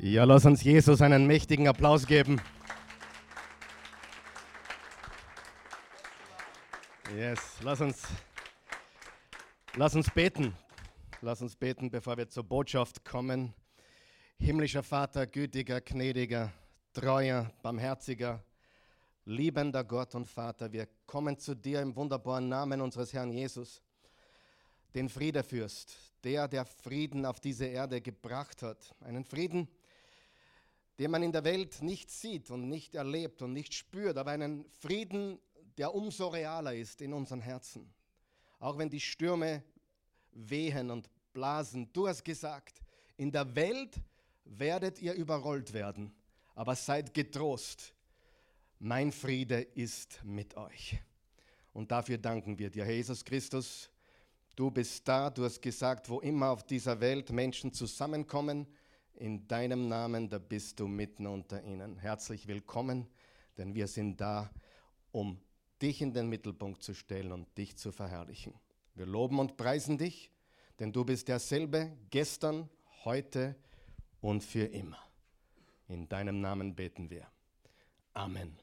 Ja, lass uns Jesus einen mächtigen Applaus geben. Yes, lass uns, lass uns beten. Lass uns beten, bevor wir zur Botschaft kommen. Himmlischer Vater, gütiger, gnädiger, treuer, barmherziger, liebender Gott und Vater, wir kommen zu dir im wunderbaren Namen unseres Herrn Jesus, den Friedefürst, der, der Frieden auf diese Erde gebracht hat. Einen Frieden, den man in der Welt nicht sieht und nicht erlebt und nicht spürt, aber einen Frieden, der umso realer ist in unseren Herzen. Auch wenn die Stürme wehen und blasen. Du hast gesagt, in der Welt werdet ihr überrollt werden, aber seid getrost. Mein Friede ist mit euch. Und dafür danken wir dir, Jesus Christus. Du bist da, du hast gesagt, wo immer auf dieser Welt Menschen zusammenkommen, in deinem Namen, da bist du mitten unter ihnen. Herzlich willkommen, denn wir sind da, um dich in den Mittelpunkt zu stellen und dich zu verherrlichen. Wir loben und preisen dich, denn du bist derselbe gestern, heute und für immer. In deinem Namen beten wir. Amen.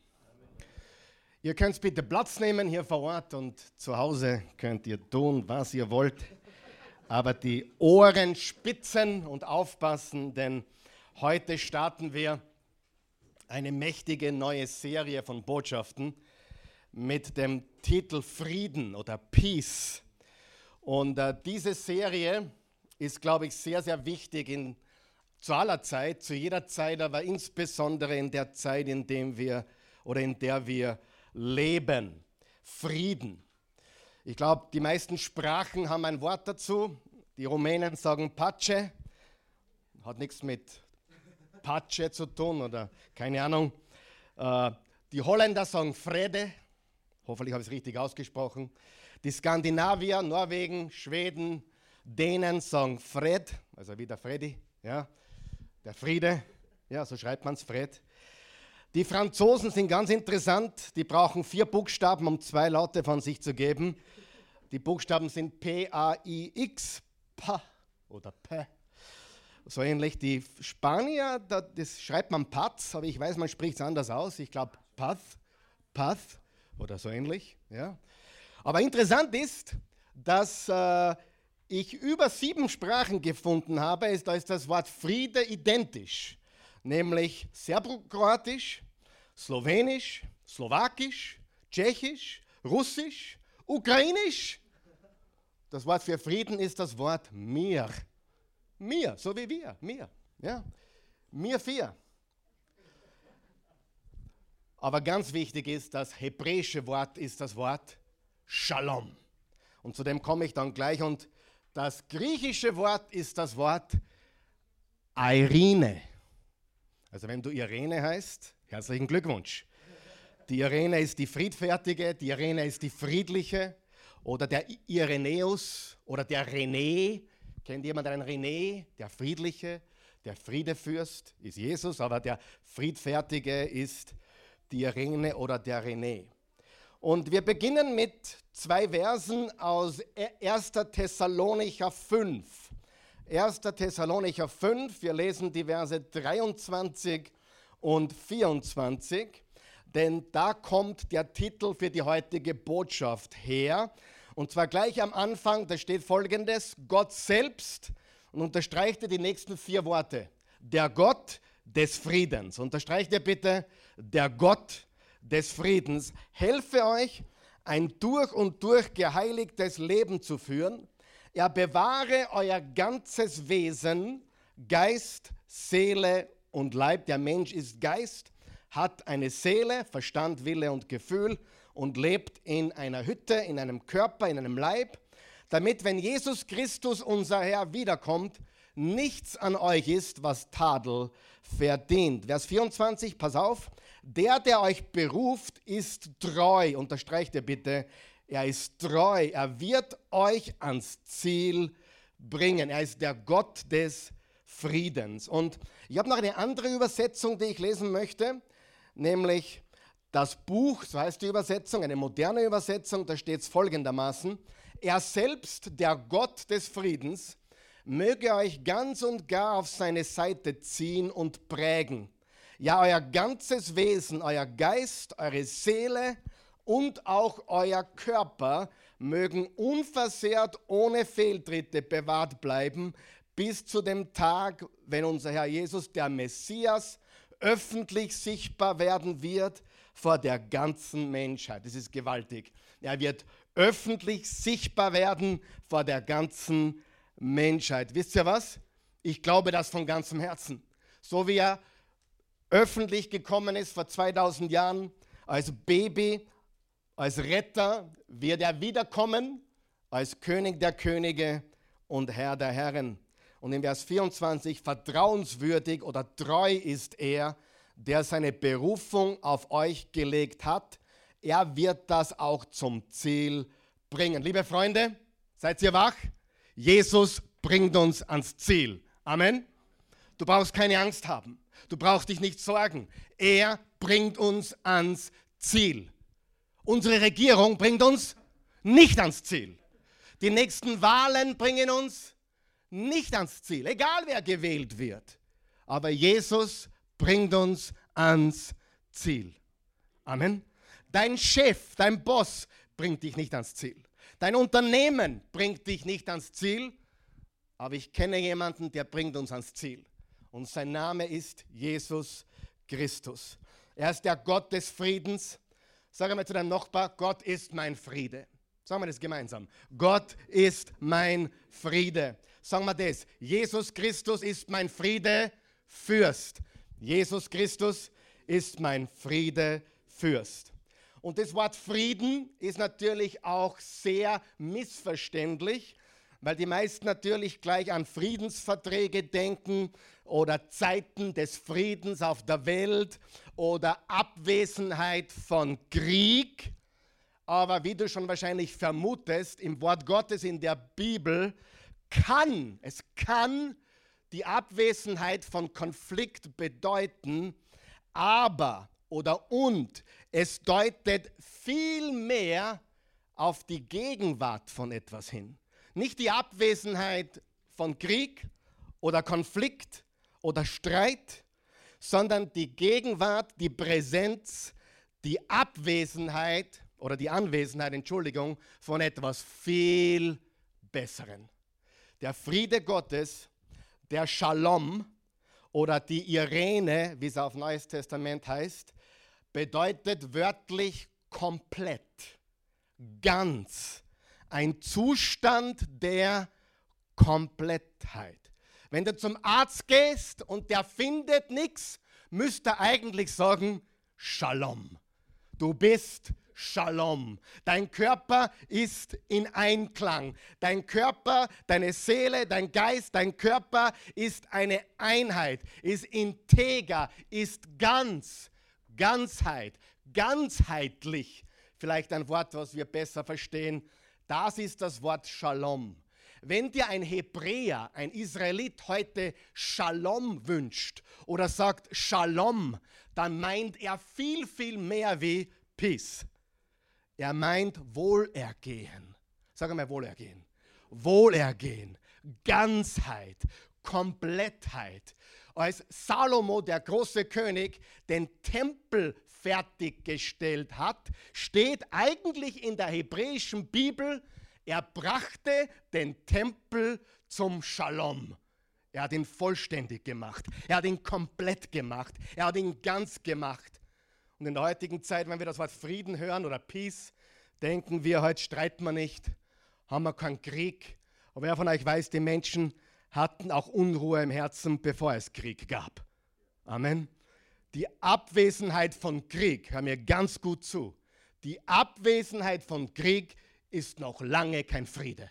Ihr könnt bitte Platz nehmen hier vor Ort und zu Hause könnt ihr tun, was ihr wollt aber die Ohren spitzen und aufpassen, denn heute starten wir eine mächtige neue Serie von Botschaften mit dem Titel Frieden oder Peace. Und äh, diese Serie ist, glaube ich, sehr, sehr wichtig in, zu aller Zeit, zu jeder Zeit, aber insbesondere in der Zeit, in der wir oder in der wir leben. Frieden. Ich glaube, die meisten Sprachen haben ein Wort dazu. Die Rumänen sagen Pace, hat nichts mit Pace zu tun oder keine Ahnung. Äh, die Holländer sagen Frede, hoffentlich habe ich es richtig ausgesprochen. Die Skandinavier, Norwegen, Schweden, Dänen sagen Fred, also wie der Freddy, ja, der Friede, ja, so schreibt man es, Fred. Die Franzosen sind ganz interessant, die brauchen vier Buchstaben, um zwei Laute von sich zu geben. Die Buchstaben sind P-A-I-X, P oder P. So ähnlich. Die Spanier, das schreibt man Paz, aber ich weiß, man spricht es anders aus. Ich glaube Paz, Paz oder so ähnlich. Ja. Aber interessant ist, dass äh, ich über sieben Sprachen gefunden habe, ist, da ist das Wort Friede identisch, nämlich Serbokroatisch, Slowenisch, Slowakisch, Tschechisch, Russisch, Ukrainisch. Das Wort für Frieden ist das Wort mir. Mir, so wie wir, mir. Ja? Mir vier. Aber ganz wichtig ist, das hebräische Wort ist das Wort Shalom. Und zu dem komme ich dann gleich. Und das griechische Wort ist das Wort Irene. Also wenn du Irene heißt, herzlichen Glückwunsch. Die Irene ist die friedfertige, die Irene ist die friedliche oder der Irenäus oder der René. Kennt jemand einen René? Der friedliche, der Friedefürst ist Jesus, aber der friedfertige ist die Irene oder der René. Und wir beginnen mit zwei Versen aus 1. Thessalonicher 5. 1. Thessalonicher 5, wir lesen die Verse 23 und 24 denn da kommt der Titel für die heutige Botschaft her. Und zwar gleich am Anfang, da steht folgendes, Gott selbst, und unterstreicht ihr die nächsten vier Worte, der Gott des Friedens. Unterstreicht ihr bitte, der Gott des Friedens helfe euch, ein durch und durch geheiligtes Leben zu führen. Er bewahre euer ganzes Wesen, Geist, Seele und Leib. Der Mensch ist Geist hat eine Seele, Verstand, Wille und Gefühl und lebt in einer Hütte, in einem Körper, in einem Leib, damit, wenn Jesus Christus, unser Herr, wiederkommt, nichts an euch ist, was Tadel verdient. Vers 24, pass auf, der, der euch beruft, ist treu. Unterstreicht ihr bitte, er ist treu. Er wird euch ans Ziel bringen. Er ist der Gott des Friedens. Und ich habe noch eine andere Übersetzung, die ich lesen möchte nämlich das Buch, so heißt die Übersetzung, eine moderne Übersetzung, da steht es folgendermaßen, er selbst, der Gott des Friedens, möge euch ganz und gar auf seine Seite ziehen und prägen. Ja, euer ganzes Wesen, euer Geist, eure Seele und auch euer Körper mögen unversehrt ohne Fehltritte bewahrt bleiben bis zu dem Tag, wenn unser Herr Jesus, der Messias, öffentlich sichtbar werden wird vor der ganzen Menschheit. Das ist gewaltig. Er wird öffentlich sichtbar werden vor der ganzen Menschheit. Wisst ihr was? Ich glaube das von ganzem Herzen. So wie er öffentlich gekommen ist vor 2000 Jahren als Baby, als Retter, wird er wiederkommen als König der Könige und Herr der Herren. Und in Vers 24, vertrauenswürdig oder treu ist er, der seine Berufung auf euch gelegt hat. Er wird das auch zum Ziel bringen. Liebe Freunde, seid ihr wach? Jesus bringt uns ans Ziel. Amen. Du brauchst keine Angst haben. Du brauchst dich nicht sorgen. Er bringt uns ans Ziel. Unsere Regierung bringt uns nicht ans Ziel. Die nächsten Wahlen bringen uns nicht ans Ziel, egal wer gewählt wird. Aber Jesus bringt uns ans Ziel. Amen. Dein Chef, dein Boss bringt dich nicht ans Ziel. Dein Unternehmen bringt dich nicht ans Ziel. Aber ich kenne jemanden, der bringt uns ans Ziel. Und sein Name ist Jesus Christus. Er ist der Gott des Friedens. Sag einmal zu deinem Nachbar, Gott ist mein Friede. Sagen wir das gemeinsam. Gott ist mein Friede. Sagen wir das. Jesus Christus ist mein Friede, Fürst. Jesus Christus ist mein Friede, Fürst. Und das Wort Frieden ist natürlich auch sehr missverständlich, weil die meisten natürlich gleich an Friedensverträge denken oder Zeiten des Friedens auf der Welt oder Abwesenheit von Krieg. Aber wie du schon wahrscheinlich vermutest, im Wort Gottes in der Bibel kann, es kann die Abwesenheit von Konflikt bedeuten, aber oder und es deutet viel mehr auf die Gegenwart von etwas hin. Nicht die Abwesenheit von Krieg oder Konflikt oder Streit, sondern die Gegenwart, die Präsenz, die Abwesenheit oder die Anwesenheit, Entschuldigung, von etwas viel Besseren. Der Friede Gottes, der Shalom oder die Irene, wie es auf Neues Testament heißt, bedeutet wörtlich komplett, ganz, ein Zustand der Komplettheit. Wenn du zum Arzt gehst und der findet nichts, müsste eigentlich sagen, Shalom. Du bist Shalom. Dein Körper ist in Einklang. Dein Körper, deine Seele, dein Geist, dein Körper ist eine Einheit, ist integer, ist ganz. Ganzheit, ganzheitlich. Vielleicht ein Wort, was wir besser verstehen. Das ist das Wort Shalom. Wenn dir ein Hebräer, ein Israelit heute Shalom wünscht oder sagt Shalom, dann meint er viel, viel mehr wie Peace. Er meint Wohlergehen. Sag einmal Wohlergehen. Wohlergehen, Ganzheit, Komplettheit. Als Salomo, der große König, den Tempel fertiggestellt hat, steht eigentlich in der hebräischen Bibel, er brachte den Tempel zum Shalom. Er hat ihn vollständig gemacht. Er hat ihn komplett gemacht. Er hat ihn ganz gemacht. Und in der heutigen Zeit, wenn wir das Wort Frieden hören oder Peace, denken wir, heute streiten wir nicht, haben wir keinen Krieg. Aber wer von euch weiß, die Menschen hatten auch Unruhe im Herzen, bevor es Krieg gab. Amen. Die Abwesenheit von Krieg, hör mir ganz gut zu, die Abwesenheit von Krieg ist noch lange kein Friede.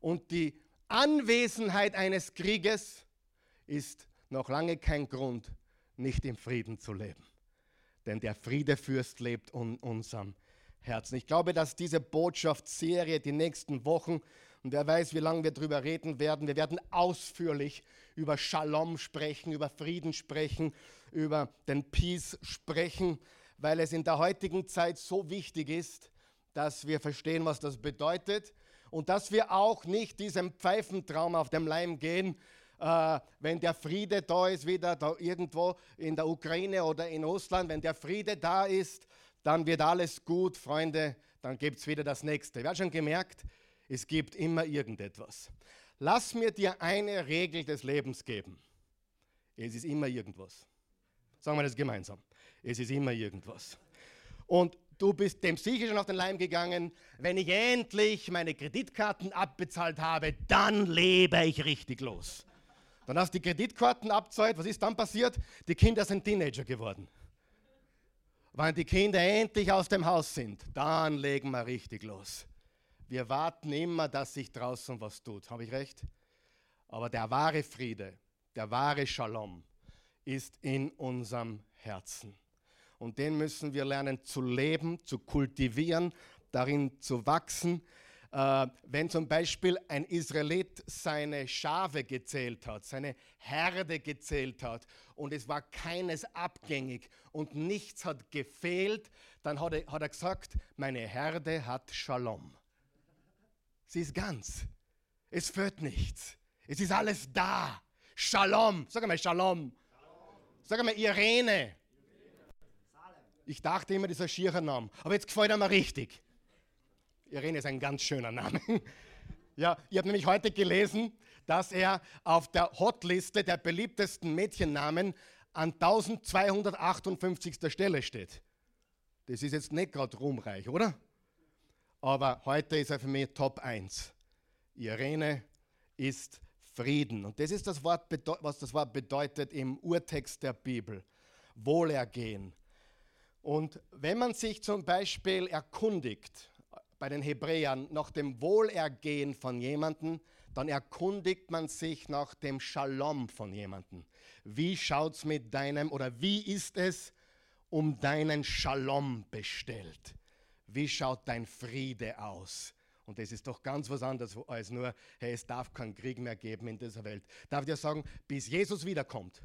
Und die Anwesenheit eines Krieges ist noch lange kein Grund, nicht im Frieden zu leben denn der Friedefürst lebt in unserem Herzen. Ich glaube, dass diese Botschaftsserie die nächsten Wochen, und wer weiß, wie lange wir darüber reden werden, wir werden ausführlich über Shalom sprechen, über Frieden sprechen, über den Peace sprechen, weil es in der heutigen Zeit so wichtig ist, dass wir verstehen, was das bedeutet. und dass wir auch nicht diesem Pfeifentraum auf dem Leim gehen, äh, wenn der Friede da ist, wieder da irgendwo in der Ukraine oder in Russland, wenn der Friede da ist, dann wird alles gut, Freunde, dann gibt es wieder das nächste. Wer hat schon gemerkt, es gibt immer irgendetwas. Lass mir dir eine Regel des Lebens geben. Es ist immer irgendwas. Sagen wir das gemeinsam. Es ist immer irgendwas. Und du bist dem sicher schon auf den Leim gegangen. Wenn ich endlich meine Kreditkarten abbezahlt habe, dann lebe ich richtig los. Dann hast du die Kreditkarten abzahlt. Was ist dann passiert? Die Kinder sind Teenager geworden. Wenn die Kinder endlich aus dem Haus sind, dann legen wir richtig los. Wir warten immer, dass sich draußen was tut. Habe ich recht? Aber der wahre Friede, der wahre Shalom ist in unserem Herzen. Und den müssen wir lernen zu leben, zu kultivieren, darin zu wachsen. Äh, wenn zum Beispiel ein Israelit seine Schafe gezählt hat, seine Herde gezählt hat und es war keines abgängig und nichts hat gefehlt, dann hat er, hat er gesagt, meine Herde hat Shalom. Sie ist ganz. Es fehlt nichts. Es ist alles da. Shalom. Sag mal Shalom. Sag mal Irene. Ich dachte immer, das ist ein schierer Name. Aber jetzt gefällt er mir richtig. Irene ist ein ganz schöner Name. Ja, ich habe nämlich heute gelesen, dass er auf der Hotliste der beliebtesten Mädchennamen an 1258. Stelle steht. Das ist jetzt nicht gerade ruhmreich, oder? Aber heute ist er für mich Top 1. Irene ist Frieden. Und das ist das Wort, was das Wort bedeutet im Urtext der Bibel. Wohlergehen. Und wenn man sich zum Beispiel erkundigt bei den Hebräern nach dem Wohlergehen von jemandem, dann erkundigt man sich nach dem Shalom von jemandem. Wie schaut es mit deinem oder wie ist es um deinen Shalom bestellt? Wie schaut dein Friede aus? Und das ist doch ganz was anderes als nur, hey, es darf keinen Krieg mehr geben in dieser Welt. Darf ich dir sagen, bis Jesus wiederkommt,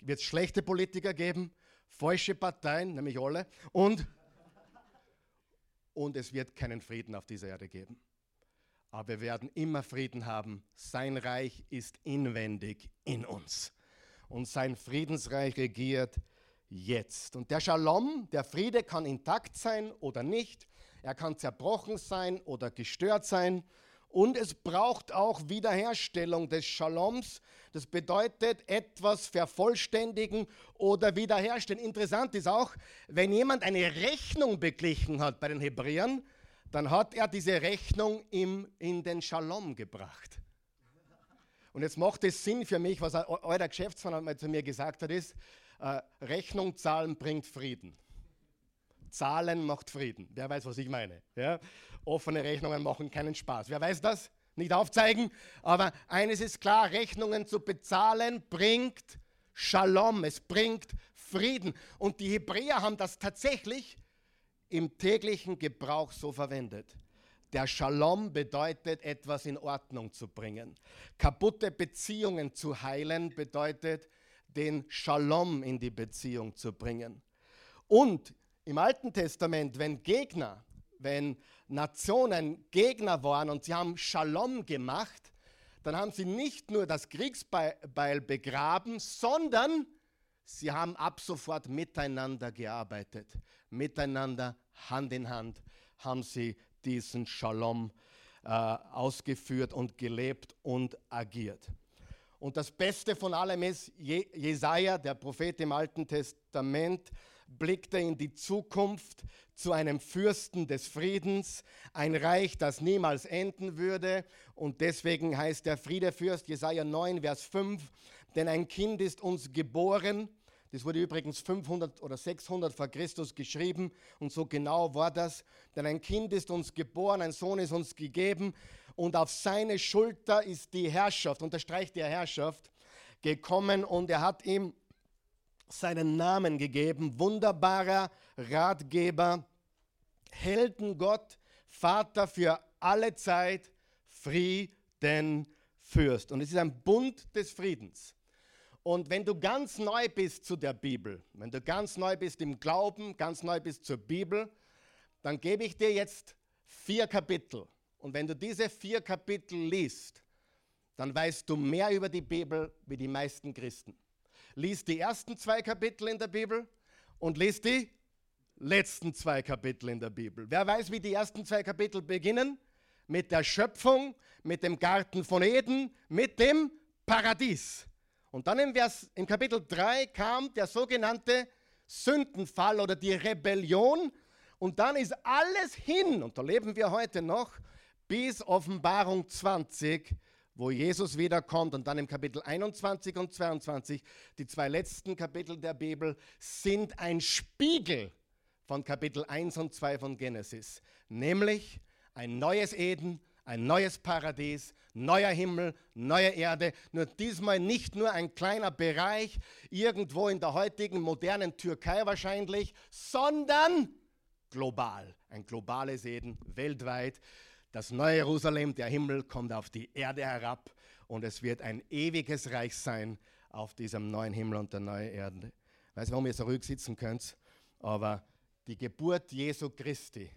wird es schlechte Politiker geben, falsche Parteien, nämlich alle, und, und es wird keinen Frieden auf dieser Erde geben. Aber wir werden immer Frieden haben. Sein Reich ist inwendig in uns. Und sein Friedensreich regiert jetzt. Und der Shalom, der Friede kann intakt sein oder nicht. Er kann zerbrochen sein oder gestört sein. Und es braucht auch Wiederherstellung des Shaloms. Das bedeutet etwas vervollständigen oder wiederherstellen. Interessant ist auch, wenn jemand eine Rechnung beglichen hat bei den Hebräern, dann hat er diese Rechnung im, in den Shalom gebracht. Und jetzt macht es Sinn für mich, was euer Geschäftsmann mal zu mir gesagt hat, ist, äh, Rechnung zahlen bringt Frieden. Zahlen macht Frieden. Wer weiß, was ich meine? Ja? Offene Rechnungen machen keinen Spaß. Wer weiß das? Nicht aufzeigen. Aber eines ist klar, Rechnungen zu bezahlen bringt Shalom, es bringt Frieden. Und die Hebräer haben das tatsächlich im täglichen Gebrauch so verwendet. Der Shalom bedeutet, etwas in Ordnung zu bringen. Kaputte Beziehungen zu heilen bedeutet, den Shalom in die Beziehung zu bringen. Und im Alten Testament, wenn Gegner, wenn Nationen Gegner waren und sie haben Shalom gemacht, dann haben sie nicht nur das Kriegsbeil begraben, sondern sie haben ab sofort miteinander gearbeitet. Miteinander, Hand in Hand, haben sie diesen Shalom äh, ausgeführt und gelebt und agiert. Und das Beste von allem ist, Jesaja, der Prophet im Alten Testament, blickte in die Zukunft zu einem Fürsten des Friedens, ein Reich, das niemals enden würde. Und deswegen heißt der Friedefürst, Jesaja 9, Vers 5, denn ein Kind ist uns geboren. Das wurde übrigens 500 oder 600 vor Christus geschrieben und so genau war das. Denn ein Kind ist uns geboren, ein Sohn ist uns gegeben und auf seine Schulter ist die Herrschaft, unterstreicht die Herrschaft, gekommen und er hat ihm seinen Namen gegeben, wunderbarer Ratgeber, Heldengott, Vater für alle Zeit, Frieden, Fürst. Und es ist ein Bund des Friedens. Und wenn du ganz neu bist zu der Bibel, wenn du ganz neu bist im Glauben, ganz neu bist zur Bibel, dann gebe ich dir jetzt vier Kapitel Und wenn du diese vier Kapitel liest, dann weißt du mehr über die Bibel wie die meisten Christen. Lies die ersten zwei Kapitel in der Bibel und lies die letzten zwei Kapitel in der Bibel. Wer weiß, wie die ersten zwei Kapitel beginnen? Mit der Schöpfung, mit dem Garten von Eden, mit dem Paradies. Und dann im, Vers, im Kapitel 3 kam der sogenannte Sündenfall oder die Rebellion. Und dann ist alles hin, und da leben wir heute noch, bis Offenbarung 20, wo Jesus wiederkommt. Und dann im Kapitel 21 und 22, die zwei letzten Kapitel der Bibel, sind ein Spiegel von Kapitel 1 und 2 von Genesis. Nämlich ein neues Eden, ein neues Paradies, neuer Himmel, neue Erde. Nur diesmal nicht nur ein kleiner Bereich irgendwo in der heutigen modernen Türkei wahrscheinlich, sondern global. Ein globales Eden weltweit. Das neue Jerusalem, der Himmel kommt auf die Erde herab und es wird ein ewiges Reich sein auf diesem neuen Himmel und der neuen Erde. Ich weiß, warum ihr so ruhig sitzen könnt, aber die Geburt Jesu Christi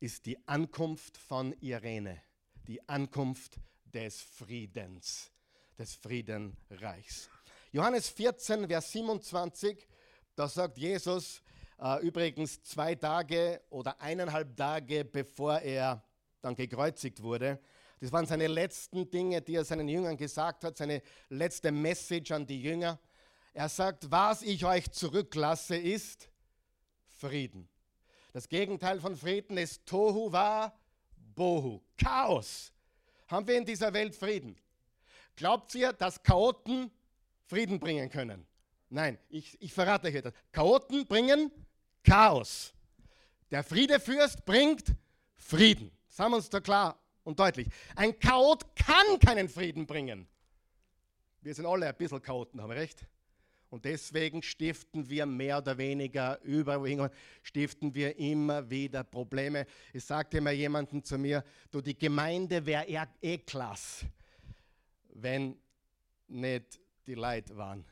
ist die Ankunft von Irene, die Ankunft des Friedens, des Friedenreichs. Johannes 14, Vers 27, da sagt Jesus, äh, übrigens zwei Tage oder eineinhalb Tage bevor er dann gekreuzigt wurde, das waren seine letzten Dinge, die er seinen Jüngern gesagt hat, seine letzte Message an die Jünger. Er sagt, was ich euch zurücklasse, ist Frieden. Das Gegenteil von Frieden ist Tohu wa Bohu, Chaos. Haben wir in dieser Welt Frieden? Glaubt ihr, dass Chaoten Frieden bringen können? Nein, ich, ich verrate euch etwas. Chaoten bringen Chaos. Der Friedefürst bringt Frieden. Sagen wir uns da klar und deutlich. Ein Chaot kann keinen Frieden bringen. Wir sind alle ein bisschen Chaoten, haben wir recht? Und deswegen stiften wir mehr oder weniger überall, stiften wir immer wieder Probleme. Es sagte immer jemanden zu mir, du, die Gemeinde wäre eh klasse, wenn nicht die Leute waren.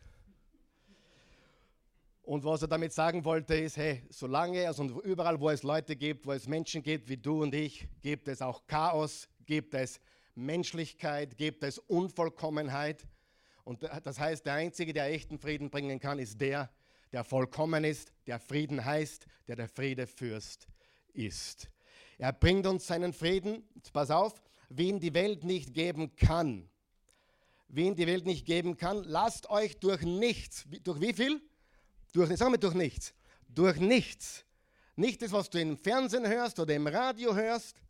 Und was er damit sagen wollte, ist, hey, solange, also überall, wo es Leute gibt, wo es Menschen gibt wie du und ich, gibt es auch Chaos, gibt es Menschlichkeit, gibt es Unvollkommenheit. Und das heißt, der Einzige, der echten Frieden bringen kann, ist der, der vollkommen ist, der Frieden heißt, der der Friedefürst ist. Er bringt uns seinen Frieden, pass auf, wie ihn die Welt nicht geben kann. Wie ihn die Welt nicht geben kann, lasst euch durch nichts, durch wie viel? Durch, sagen wir durch nichts. Durch nichts. Nicht das, was du im Fernsehen hörst oder im Radio hörst,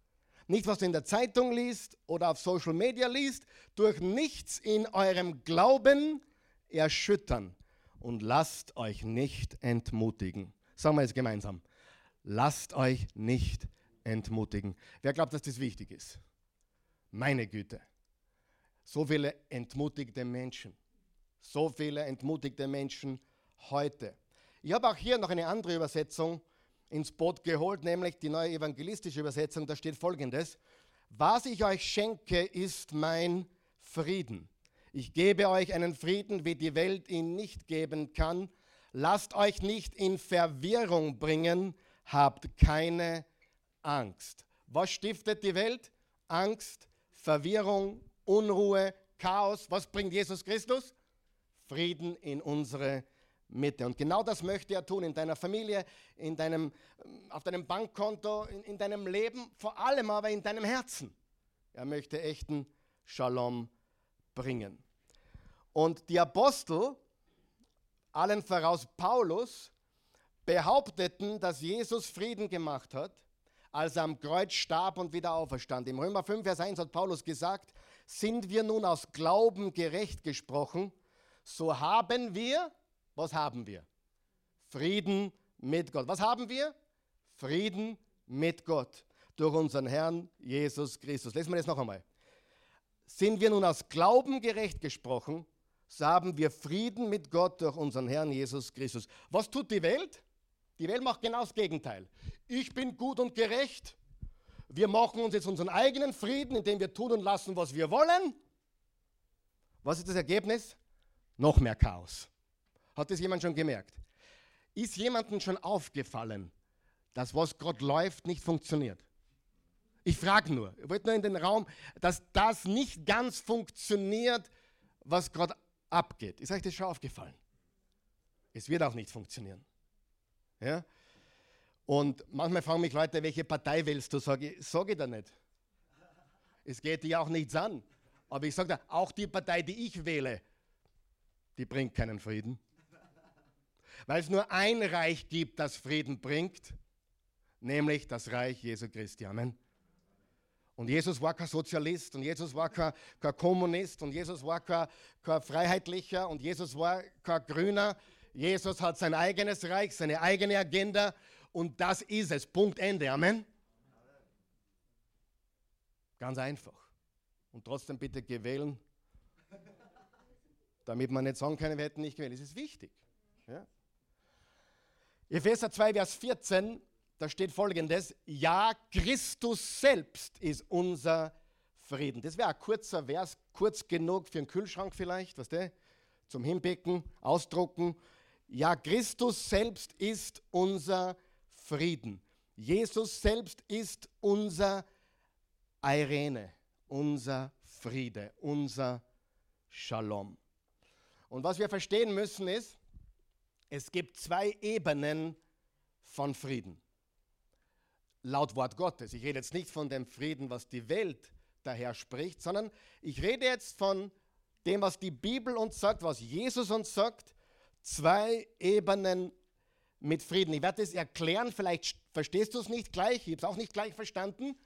nicht was du in der Zeitung liest oder auf Social Media liest, durch nichts in eurem Glauben erschüttern und lasst euch nicht entmutigen. Sagen wir es gemeinsam. Lasst euch nicht entmutigen. Wer glaubt, dass das wichtig ist? Meine Güte. So viele entmutigte Menschen. So viele entmutigte Menschen heute. Ich habe auch hier noch eine andere Übersetzung ins Boot geholt, nämlich die neue evangelistische Übersetzung. Da steht folgendes: Was ich euch schenke, ist mein Frieden. Ich gebe euch einen Frieden, wie die Welt ihn nicht geben kann. Lasst euch nicht in Verwirrung bringen, habt keine Angst. Was stiftet die Welt? Angst, Verwirrung, Unruhe, Chaos. Was bringt Jesus Christus? Frieden in unsere Welt. Mitte. Und genau das möchte er tun in deiner Familie, in deinem, auf deinem Bankkonto, in, in deinem Leben, vor allem aber in deinem Herzen. Er möchte echten Shalom bringen. Und die Apostel, allen voraus Paulus, behaupteten, dass Jesus Frieden gemacht hat, als er am Kreuz starb und wieder auferstand. Im Römer 5, Vers 1 hat Paulus gesagt, sind wir nun aus Glauben gerecht gesprochen, so haben wir was haben wir? Frieden mit Gott. Was haben wir? Frieden mit Gott durch unseren Herrn Jesus Christus. Lesen wir das noch einmal. Sind wir nun aus Glauben gerecht gesprochen, so haben wir Frieden mit Gott durch unseren Herrn Jesus Christus. Was tut die Welt? Die Welt macht genau das Gegenteil. Ich bin gut und gerecht. Wir machen uns jetzt unseren eigenen Frieden, indem wir tun und lassen, was wir wollen. Was ist das Ergebnis? Noch mehr Chaos. Hat das jemand schon gemerkt? Ist jemandem schon aufgefallen, dass was Gott läuft, nicht funktioniert? Ich frage nur, ich wollte nur in den Raum, dass das nicht ganz funktioniert, was gerade abgeht. Ist euch das schon aufgefallen? Es wird auch nicht funktionieren. Ja? Und manchmal fragen mich Leute, welche Partei willst du? Sage ich, sag ich da nicht. Es geht dir auch nichts an. Aber ich sage da, auch die Partei, die ich wähle, die bringt keinen Frieden. Weil es nur ein Reich gibt, das Frieden bringt, nämlich das Reich Jesu Christi. Amen. Und Jesus war kein Sozialist und Jesus war kein, kein Kommunist und Jesus war kein, kein Freiheitlicher und Jesus war kein Grüner. Jesus hat sein eigenes Reich, seine eigene Agenda und das ist es. Punkt Ende. Amen. Ganz einfach. Und trotzdem bitte gewählen, damit man nicht sagen kann, wir hätten nicht gewählt. Das ist wichtig. Ja? Epheser 2, Vers 14 da steht folgendes, ja, Christus selbst ist unser Frieden. Das wäre ein kurzer Vers, kurz genug für einen Kühlschrank vielleicht, was der? Zum Hinbecken, ausdrucken. Ja, Christus selbst ist unser Frieden. Jesus selbst ist unser Irene, unser Friede, unser Shalom. Und was wir verstehen müssen ist, es gibt zwei Ebenen von Frieden laut Wort Gottes. Ich rede jetzt nicht von dem Frieden, was die Welt daher spricht, sondern ich rede jetzt von dem, was die Bibel uns sagt, was Jesus uns sagt. Zwei Ebenen mit Frieden. Ich werde es erklären, vielleicht verstehst du es nicht gleich, ich habe es auch nicht gleich verstanden,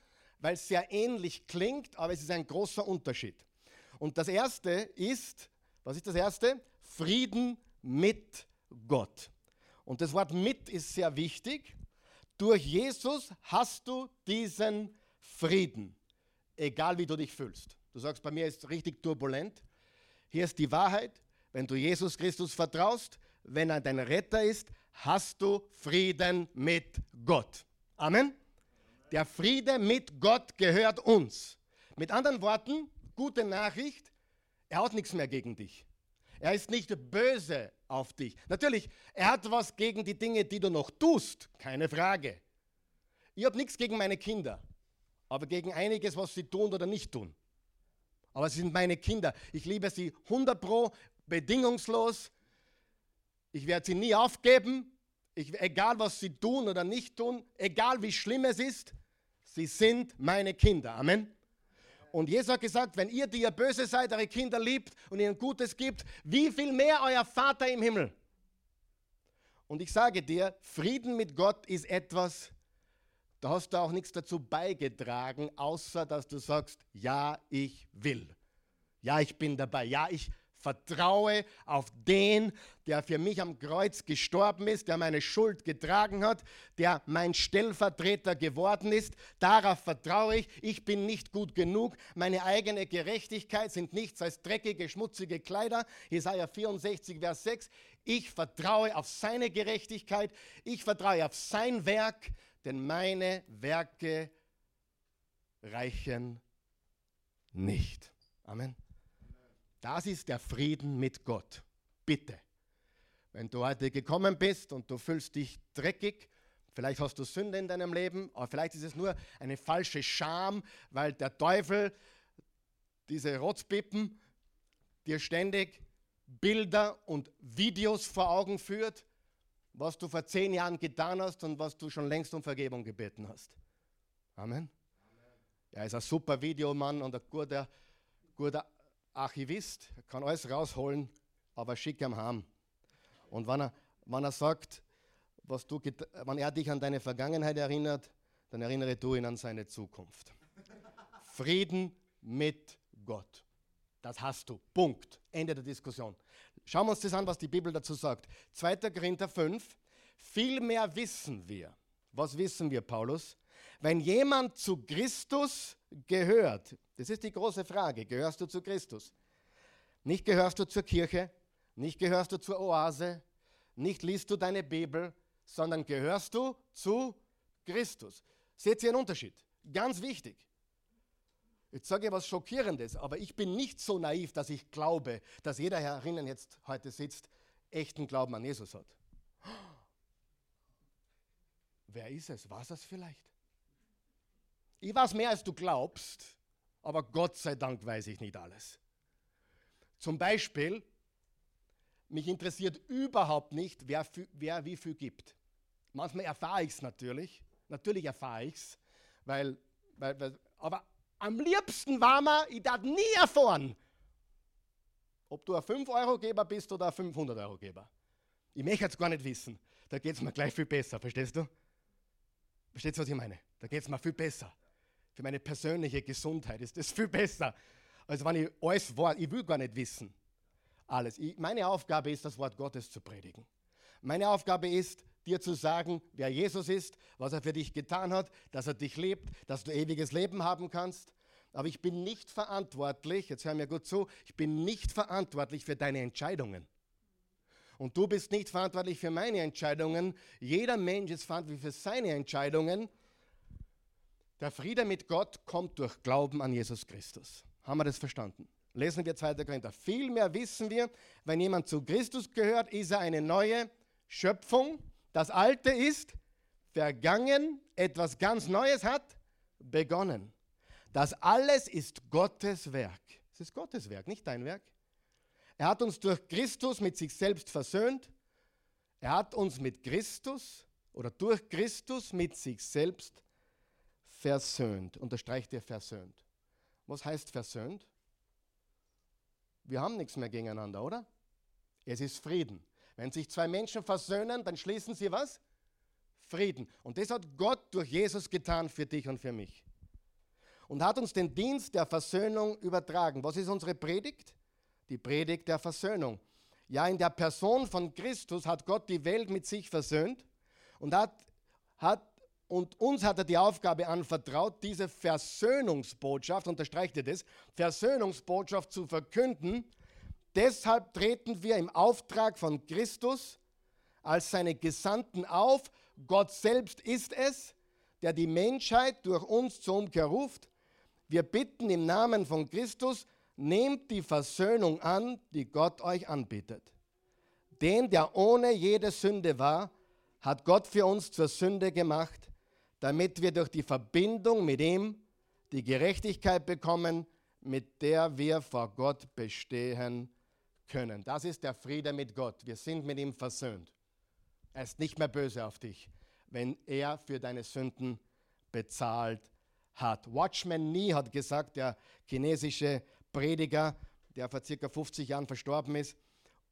weil es sehr ähnlich klingt, aber es ist ein großer Unterschied. Und das erste ist, was ist das erste? Frieden mit Gott. Und das Wort mit ist sehr wichtig. Durch Jesus hast du diesen Frieden, egal wie du dich fühlst. Du sagst, bei mir ist es richtig turbulent. Hier ist die Wahrheit. Wenn du Jesus Christus vertraust, wenn er dein Retter ist, hast du Frieden mit Gott. Amen. Der Friede mit Gott gehört uns. Mit anderen Worten, gute Nachricht, er hat nichts mehr gegen dich. Er ist nicht böse auf dich. Natürlich, er hat was gegen die Dinge, die du noch tust, keine Frage. Ich habe nichts gegen meine Kinder, aber gegen einiges, was sie tun oder nicht tun. Aber sie sind meine Kinder. Ich liebe sie 100 pro, bedingungslos. Ich werde sie nie aufgeben, ich, egal was sie tun oder nicht tun, egal wie schlimm es ist. Sie sind meine Kinder. Amen. Und Jesus hat gesagt, wenn ihr, die ihr böse seid, eure Kinder liebt und ihnen Gutes gibt, wie viel mehr euer Vater im Himmel. Und ich sage dir, Frieden mit Gott ist etwas, da hast du auch nichts dazu beigetragen, außer dass du sagst, ja, ich will. Ja, ich bin dabei. Ja, ich vertraue auf den, der für mich am Kreuz gestorben ist, der meine Schuld getragen hat, der mein Stellvertreter geworden ist. Darauf vertraue ich. Ich bin nicht gut genug. Meine eigene Gerechtigkeit sind nichts als dreckige, schmutzige Kleider. Jesaja 64, Vers 6. Ich vertraue auf seine Gerechtigkeit. Ich vertraue auf sein Werk, denn meine Werke reichen nicht. Amen. Das ist der Frieden mit Gott. Bitte. Wenn du heute gekommen bist und du fühlst dich dreckig, vielleicht hast du Sünde in deinem Leben, aber vielleicht ist es nur eine falsche Scham, weil der Teufel, diese Rotzpippen, dir ständig Bilder und Videos vor Augen führt, was du vor zehn Jahren getan hast und was du schon längst um Vergebung gebeten hast. Amen. Er ist ein super Videomann und ein guter, guter Archivist, kann alles rausholen, aber schick ihm heim. Und wenn er, wenn er sagt, was du, wenn er dich an deine Vergangenheit erinnert, dann erinnere du ihn an seine Zukunft. Frieden mit Gott. Das hast du. Punkt. Ende der Diskussion. Schauen wir uns das an, was die Bibel dazu sagt. 2. Korinther 5. Vielmehr wissen wir. Was wissen wir, Paulus? Wenn jemand zu Christus gehört, das ist die große Frage, gehörst du zu Christus? Nicht gehörst du zur Kirche, nicht gehörst du zur Oase, nicht liest du deine Bibel, sondern gehörst du zu Christus. Seht ihr einen Unterschied? Ganz wichtig. Jetzt sage ich was Schockierendes, aber ich bin nicht so naiv, dass ich glaube, dass jeder herinnen jetzt heute sitzt, echten Glauben an Jesus hat. Wer ist es? War es das vielleicht? Ich weiß mehr, als du glaubst, aber Gott sei Dank weiß ich nicht alles. Zum Beispiel, mich interessiert überhaupt nicht, wer, wer wie viel gibt. Manchmal erfahre ich es natürlich. Natürlich erfahre ich es. Weil, weil, weil, aber am liebsten war mir, ich darf nie erfahren, ob du ein 5-Euro-Geber bist oder ein 500-Euro-Geber. Ich möchte es gar nicht wissen. Da geht es mir gleich viel besser, verstehst du? Verstehst du, was ich meine? Da geht es mir viel besser. Für meine persönliche Gesundheit ist es viel besser, als wenn ich alles Wort, ich will gar nicht wissen. Alles. Ich, meine Aufgabe ist, das Wort Gottes zu predigen. Meine Aufgabe ist, dir zu sagen, wer Jesus ist, was er für dich getan hat, dass er dich liebt, dass du ewiges Leben haben kannst. Aber ich bin nicht verantwortlich, jetzt hör mir gut zu, ich bin nicht verantwortlich für deine Entscheidungen. Und du bist nicht verantwortlich für meine Entscheidungen. Jeder Mensch ist verantwortlich für seine Entscheidungen. Der Friede mit Gott kommt durch Glauben an Jesus Christus. Haben wir das verstanden? Lesen wir 2. Korinther. Vielmehr wissen wir, wenn jemand zu Christus gehört, ist er eine neue Schöpfung. Das Alte ist vergangen, etwas ganz Neues hat begonnen. Das alles ist Gottes Werk. Es ist Gottes Werk, nicht dein Werk. Er hat uns durch Christus mit sich selbst versöhnt. Er hat uns mit Christus oder durch Christus mit sich selbst versöhnt. Unterstreicht er versöhnt. Was heißt versöhnt? Wir haben nichts mehr gegeneinander, oder? Es ist Frieden. Wenn sich zwei Menschen versöhnen, dann schließen sie was? Frieden. Und das hat Gott durch Jesus getan für dich und für mich. Und hat uns den Dienst der Versöhnung übertragen. Was ist unsere Predigt? Die Predigt der Versöhnung. Ja, in der Person von Christus hat Gott die Welt mit sich versöhnt und, hat, hat, und uns hat er die Aufgabe anvertraut, diese Versöhnungsbotschaft, unterstreicht ihr das, Versöhnungsbotschaft zu verkünden Deshalb treten wir im Auftrag von Christus als seine Gesandten auf. Gott selbst ist es, der die Menschheit durch uns zur Umkehr ruft. Wir bitten im Namen von Christus, nehmt die Versöhnung an, die Gott euch anbietet. Den, der ohne jede Sünde war, hat Gott für uns zur Sünde gemacht, damit wir durch die Verbindung mit ihm die Gerechtigkeit bekommen, mit der wir vor Gott bestehen können. Das ist der Friede mit Gott. Wir sind mit ihm versöhnt. Er ist nicht mehr böse auf dich, wenn er für deine Sünden bezahlt hat. Watchman Nee hat gesagt, der chinesische Prediger, der vor circa 50 Jahren verstorben ist,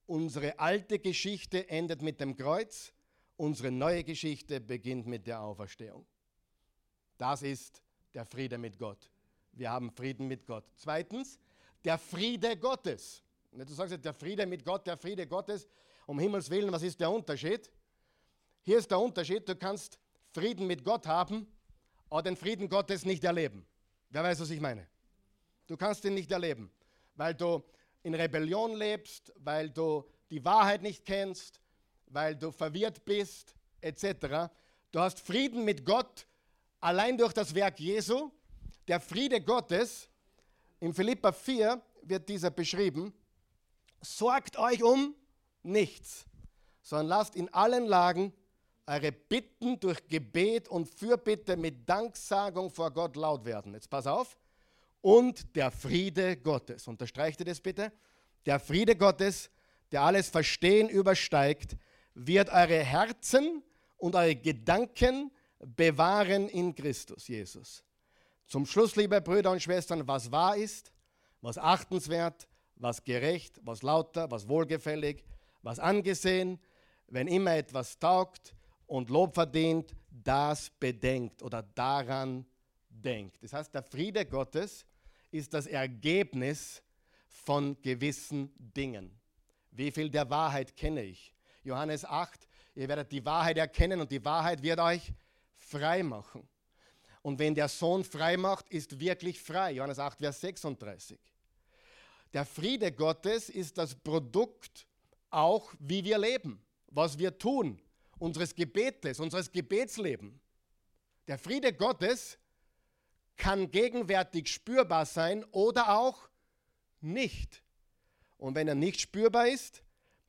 unsere alte Geschichte endet mit dem Kreuz, unsere neue Geschichte beginnt mit der Auferstehung. Das ist der Friede mit Gott. Wir haben Frieden mit Gott. Zweitens, der Friede Gottes. Du sagst jetzt, der Friede mit Gott, der Friede Gottes, um Himmels Willen, was ist der Unterschied? Hier ist der Unterschied, du kannst Frieden mit Gott haben, aber den Frieden Gottes nicht erleben. Wer weiß, was ich meine? Du kannst ihn nicht erleben, weil du in Rebellion lebst, weil du die Wahrheit nicht kennst, weil du verwirrt bist, etc. Du hast Frieden mit Gott allein durch das Werk Jesu. Der Friede Gottes, in Philippa 4 wird dieser beschrieben, sorgt euch um nichts, sondern lasst in allen Lagen eure Bitten durch Gebet und Fürbitte mit Danksagung vor Gott laut werden. Jetzt pass auf. Und der Friede Gottes, unterstreicht ihr das bitte? Der Friede Gottes, der alles Verstehen übersteigt, wird eure Herzen und eure Gedanken bewahren in Christus Jesus. Zum Schluss, liebe Brüder und Schwestern, was wahr ist, was achtenswert, was gerecht, was lauter, was wohlgefällig, was angesehen, wenn immer etwas taugt und Lob verdient, das bedenkt oder daran denkt. Das heißt, der Friede Gottes ist das Ergebnis von gewissen Dingen. Wie viel der Wahrheit kenne ich? Johannes 8, ihr werdet die Wahrheit erkennen und die Wahrheit wird euch frei machen. Und wenn der Sohn frei macht, ist wirklich frei. Johannes 8, Vers 36. Der Friede Gottes ist das Produkt auch, wie wir leben, was wir tun, unseres Gebetes, unseres Gebetsleben. Der Friede Gottes kann gegenwärtig spürbar sein oder auch nicht. Und wenn er nicht spürbar ist,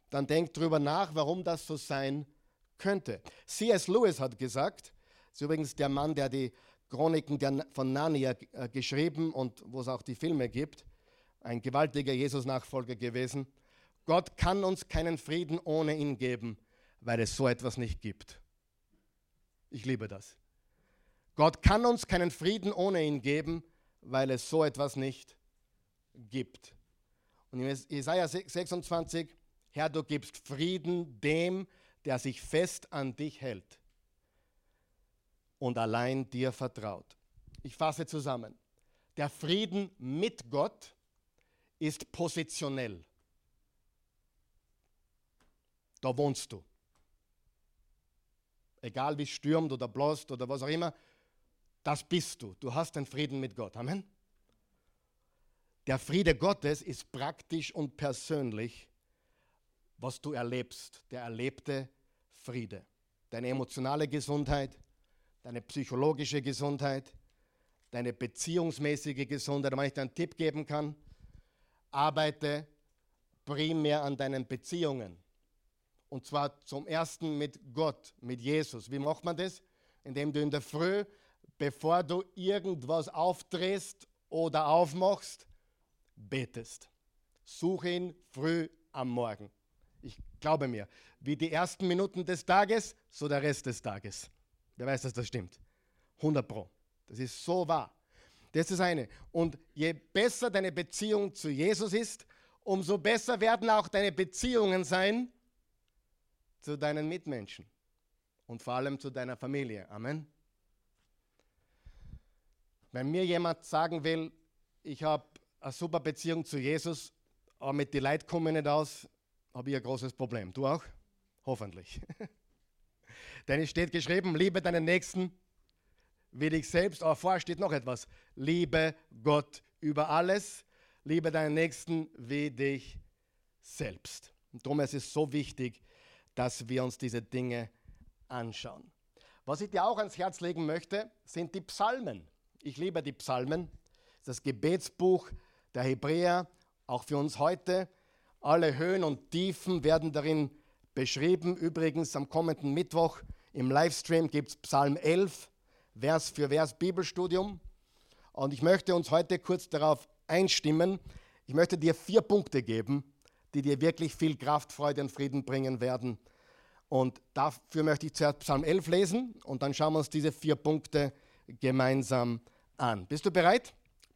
dann denkt darüber nach, warum das so sein könnte. C.S. Lewis hat gesagt, ist übrigens der Mann, der die Chroniken von Narnia äh, geschrieben und wo es auch die Filme gibt. Ein gewaltiger Jesus-Nachfolger gewesen. Gott kann uns keinen Frieden ohne ihn geben, weil es so etwas nicht gibt. Ich liebe das. Gott kann uns keinen Frieden ohne ihn geben, weil es so etwas nicht gibt. Und in Jesaja 26, Herr, du gibst Frieden dem, der sich fest an dich hält und allein dir vertraut. Ich fasse zusammen. Der Frieden mit Gott ist positionell. Da wohnst du. Egal wie stürmt oder bläst oder was auch immer, das bist du. Du hast den Frieden mit Gott. Amen. Der Friede Gottes ist praktisch und persönlich, was du erlebst, der erlebte Friede. Deine emotionale Gesundheit, deine psychologische Gesundheit, deine beziehungsmäßige Gesundheit. Wenn ich dir einen Tipp geben kann, arbeite primär an deinen Beziehungen. Und zwar zum ersten mit Gott, mit Jesus. Wie macht man das? Indem du in der Früh, bevor du irgendwas aufdrehst oder aufmachst, betest. Suche ihn früh am Morgen. Ich glaube mir, wie die ersten Minuten des Tages, so der Rest des Tages. Wer weiß, dass das stimmt? 100 Pro. Das ist so wahr. Das ist das eine. Und je besser deine Beziehung zu Jesus ist, umso besser werden auch deine Beziehungen sein zu deinen Mitmenschen und vor allem zu deiner Familie. Amen. Wenn mir jemand sagen will, ich habe eine super Beziehung zu Jesus, aber mit den Leuten komme ich nicht aus, habe ich ein großes Problem. Du auch? Hoffentlich. Denn es steht geschrieben, liebe deinen Nächsten wie dich selbst, aber vorher steht noch etwas. Liebe Gott über alles, liebe deinen Nächsten wie dich selbst. Und darum ist es so wichtig, dass wir uns diese Dinge anschauen. Was ich dir auch ans Herz legen möchte, sind die Psalmen. Ich liebe die Psalmen. Das Gebetsbuch der Hebräer, auch für uns heute. Alle Höhen und Tiefen werden darin beschrieben. Übrigens am kommenden Mittwoch im Livestream gibt es Psalm 11, Vers für Vers Bibelstudium. Und ich möchte uns heute kurz darauf einstimmen. Ich möchte dir vier Punkte geben, die dir wirklich viel Kraft, Freude und Frieden bringen werden. Und dafür möchte ich zuerst Psalm 11 lesen und dann schauen wir uns diese vier Punkte gemeinsam an. Bist du bereit?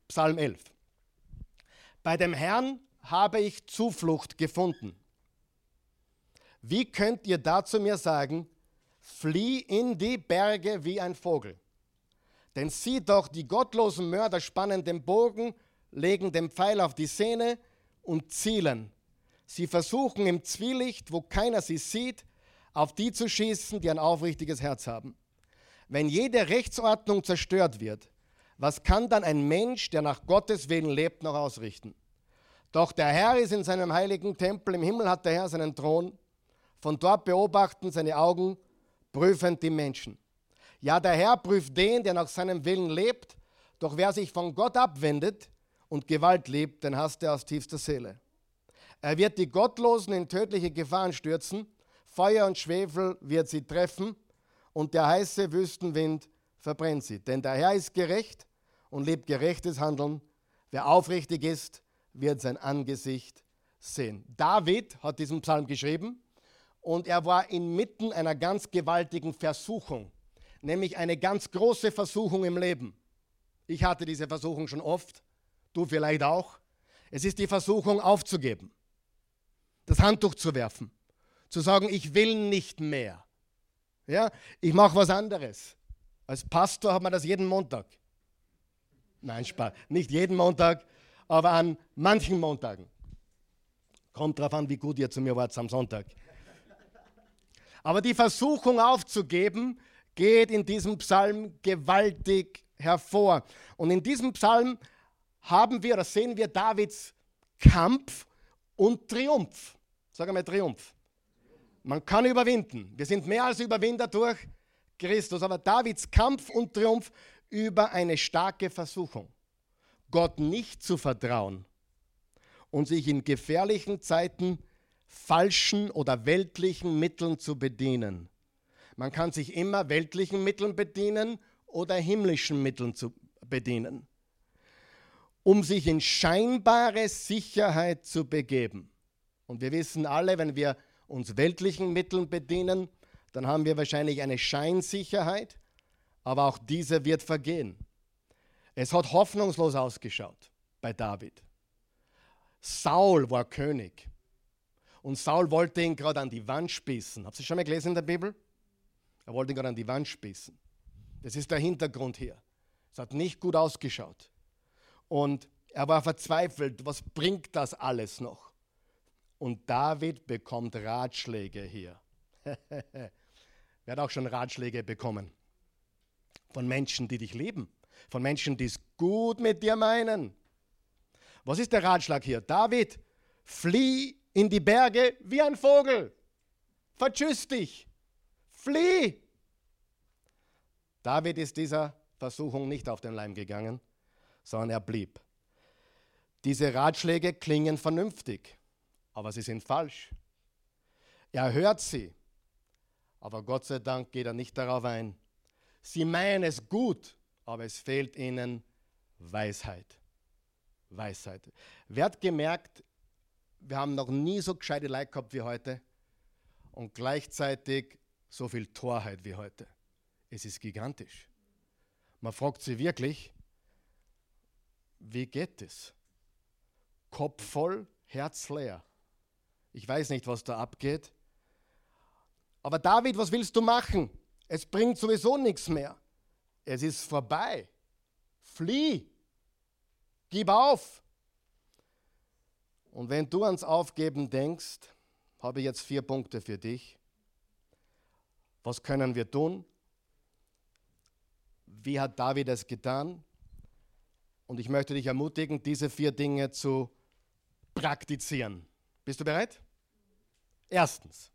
Psalm 11. Bei dem Herrn habe ich Zuflucht gefunden. Wie könnt ihr dazu mir sagen, Flieh in die Berge wie ein Vogel. Denn sieh doch, die gottlosen Mörder spannen den Bogen, legen den Pfeil auf die Sehne und zielen. Sie versuchen im Zwielicht, wo keiner sie sieht, auf die zu schießen, die ein aufrichtiges Herz haben. Wenn jede Rechtsordnung zerstört wird, was kann dann ein Mensch, der nach Gottes Willen lebt, noch ausrichten? Doch der Herr ist in seinem heiligen Tempel, im Himmel hat der Herr seinen Thron. Von dort beobachten seine Augen prüfend die Menschen. Ja, der Herr prüft den, der nach seinem Willen lebt, doch wer sich von Gott abwendet und Gewalt liebt, den hasst er aus tiefster Seele. Er wird die Gottlosen in tödliche Gefahren stürzen, Feuer und Schwefel wird sie treffen und der heiße Wüstenwind verbrennt sie. Denn der Herr ist gerecht und liebt gerechtes Handeln. Wer aufrichtig ist, wird sein Angesicht sehen. David hat diesen Psalm geschrieben und er war inmitten einer ganz gewaltigen Versuchung, nämlich eine ganz große Versuchung im Leben. Ich hatte diese Versuchung schon oft, du vielleicht auch. Es ist die Versuchung aufzugeben, das Handtuch zu werfen, zu sagen, ich will nicht mehr. Ja, ich mache was anderes. Als Pastor hat man das jeden Montag. Nein, Spaß. Nicht jeden Montag, aber an manchen Montagen. Kommt darauf an, wie gut ihr zu mir wart am Sonntag. Aber die Versuchung aufzugeben geht in diesem Psalm gewaltig hervor. Und in diesem Psalm haben wir, oder sehen wir Davids Kampf und Triumph. Sag einmal Triumph. Man kann überwinden. Wir sind mehr als Überwinder durch Christus. Aber Davids Kampf und Triumph über eine starke Versuchung. Gott nicht zu vertrauen und sich in gefährlichen Zeiten zu falschen oder weltlichen Mitteln zu bedienen. Man kann sich immer weltlichen Mitteln bedienen oder himmlischen Mitteln zu bedienen, um sich in scheinbare Sicherheit zu begeben. Und wir wissen alle, wenn wir uns weltlichen Mitteln bedienen, dann haben wir wahrscheinlich eine Scheinsicherheit, aber auch diese wird vergehen. Es hat hoffnungslos ausgeschaut bei David. Saul war König und Saul wollte ihn gerade an die Wand spießen. Habt ihr schon mal gelesen in der Bibel? Er wollte ihn gerade an die Wand spießen. Das ist der Hintergrund hier. Es hat nicht gut ausgeschaut. Und er war verzweifelt, was bringt das alles noch? Und David bekommt Ratschläge hier. Wer hat auch schon Ratschläge bekommen? Von Menschen, die dich lieben. Von Menschen, die es gut mit dir meinen. Was ist der Ratschlag hier? David, flieh in die Berge wie ein Vogel. Vertschüss dich. Flieh. David ist dieser Versuchung nicht auf den Leim gegangen, sondern er blieb. Diese Ratschläge klingen vernünftig, aber sie sind falsch. Er hört sie, aber Gott sei Dank geht er nicht darauf ein. Sie meinen es gut, aber es fehlt ihnen Weisheit. Weisheit. Wer hat gemerkt, wir haben noch nie so gescheite Leute gehabt wie heute und gleichzeitig so viel Torheit wie heute. Es ist gigantisch. Man fragt sich wirklich, wie geht es? Kopf voll, Herz leer. Ich weiß nicht, was da abgeht. Aber David, was willst du machen? Es bringt sowieso nichts mehr. Es ist vorbei. Flieh. Gib auf. Und wenn du ans Aufgeben denkst, habe ich jetzt vier Punkte für dich. Was können wir tun? Wie hat David es getan? Und ich möchte dich ermutigen, diese vier Dinge zu praktizieren. Bist du bereit? Erstens,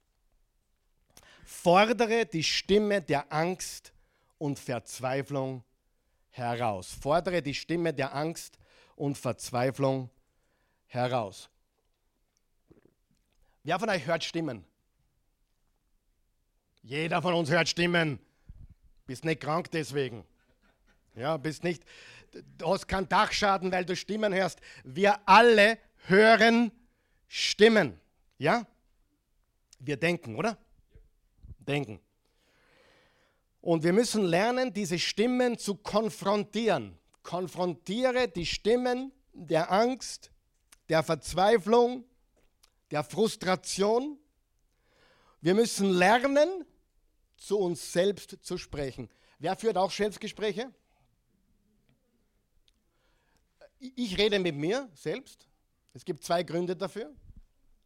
fordere die Stimme der Angst und Verzweiflung heraus. Fordere die Stimme der Angst und Verzweiflung heraus. Wer von euch hört Stimmen? Jeder von uns hört Stimmen. Bist nicht krank deswegen. Ja, bist nicht, du hast keinen Dachschaden, weil du Stimmen hörst. Wir alle hören Stimmen. Ja? Wir denken, oder? Denken. Und wir müssen lernen, diese Stimmen zu konfrontieren. Konfrontiere die Stimmen der Angst, der Verzweiflung, der Frustration. Wir müssen lernen, zu uns selbst zu sprechen. Wer führt auch Selbstgespräche? Ich rede mit mir selbst. Es gibt zwei Gründe dafür.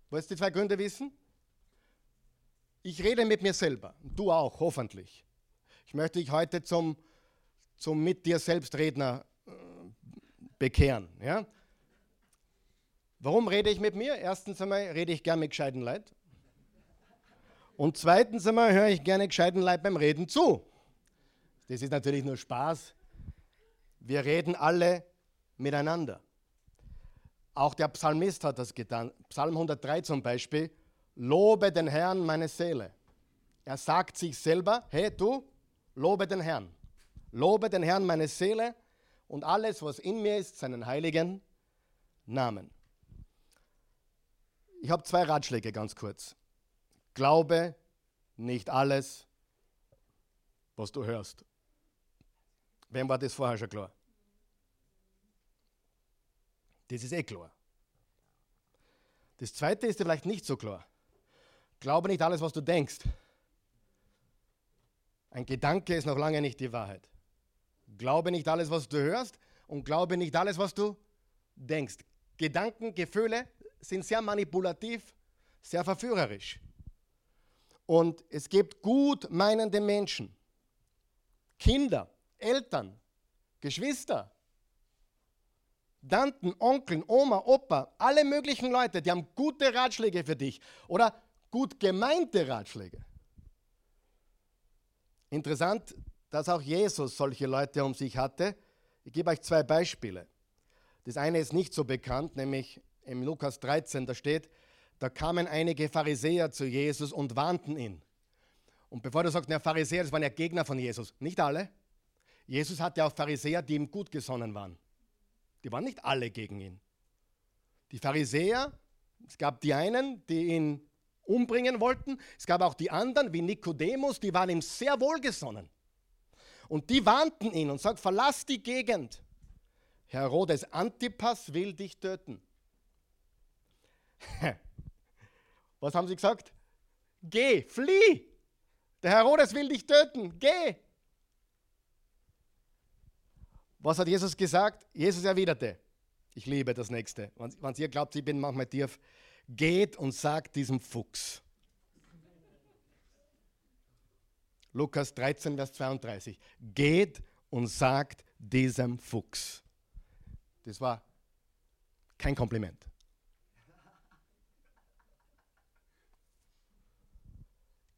Wolltest du die zwei Gründe wissen? Ich rede mit mir selber. Du auch, hoffentlich. Ich möchte dich heute zum, zum mit dir selbst Redner äh, bekehren. Ja? Warum rede ich mit mir? Erstens einmal rede ich gern mit gescheiten Leid. Und zweitens einmal höre ich gerne gescheiten Leid beim Reden zu. Das ist natürlich nur Spaß. Wir reden alle miteinander. Auch der Psalmist hat das getan. Psalm 103 zum Beispiel. Lobe den Herrn, meine Seele. Er sagt sich selber, hey du, lobe den Herrn. Lobe den Herrn, meine Seele und alles, was in mir ist, seinen heiligen Namen. Ich habe zwei Ratschläge ganz kurz. Glaube nicht alles, was du hörst. Wem war das vorher schon klar? Das ist eh klar. Das zweite ist vielleicht nicht so klar. Glaube nicht alles, was du denkst. Ein Gedanke ist noch lange nicht die Wahrheit. Glaube nicht alles, was du hörst und glaube nicht alles, was du denkst. Gedanken, Gefühle sind sehr manipulativ, sehr verführerisch. Und es gibt gut meinende Menschen, Kinder, Eltern, Geschwister, Tanten, Onkeln, Oma, Opa, alle möglichen Leute, die haben gute Ratschläge für dich oder gut gemeinte Ratschläge. Interessant, dass auch Jesus solche Leute um sich hatte. Ich gebe euch zwei Beispiele. Das eine ist nicht so bekannt, nämlich im Lukas 13, da steht, da kamen einige Pharisäer zu Jesus und warnten ihn. Und bevor du sagst, na, Pharisäer, das waren ja Gegner von Jesus. Nicht alle. Jesus hatte auch Pharisäer, die ihm gut gesonnen waren. Die waren nicht alle gegen ihn. Die Pharisäer, es gab die einen, die ihn umbringen wollten. Es gab auch die anderen, wie Nikodemus, die waren ihm sehr wohlgesonnen. Und die warnten ihn und sagten, verlass die Gegend. Herodes Antipas will dich töten. Was haben sie gesagt? Geh, flieh. Der Herodes will dich töten. Geh. Was hat Jesus gesagt? Jesus erwiderte, ich liebe das nächste. Wenn ihr glaubt, ich bin manchmal tief, geht und sagt diesem Fuchs. Lukas 13, Vers 32. Geht und sagt diesem Fuchs. Das war kein Kompliment.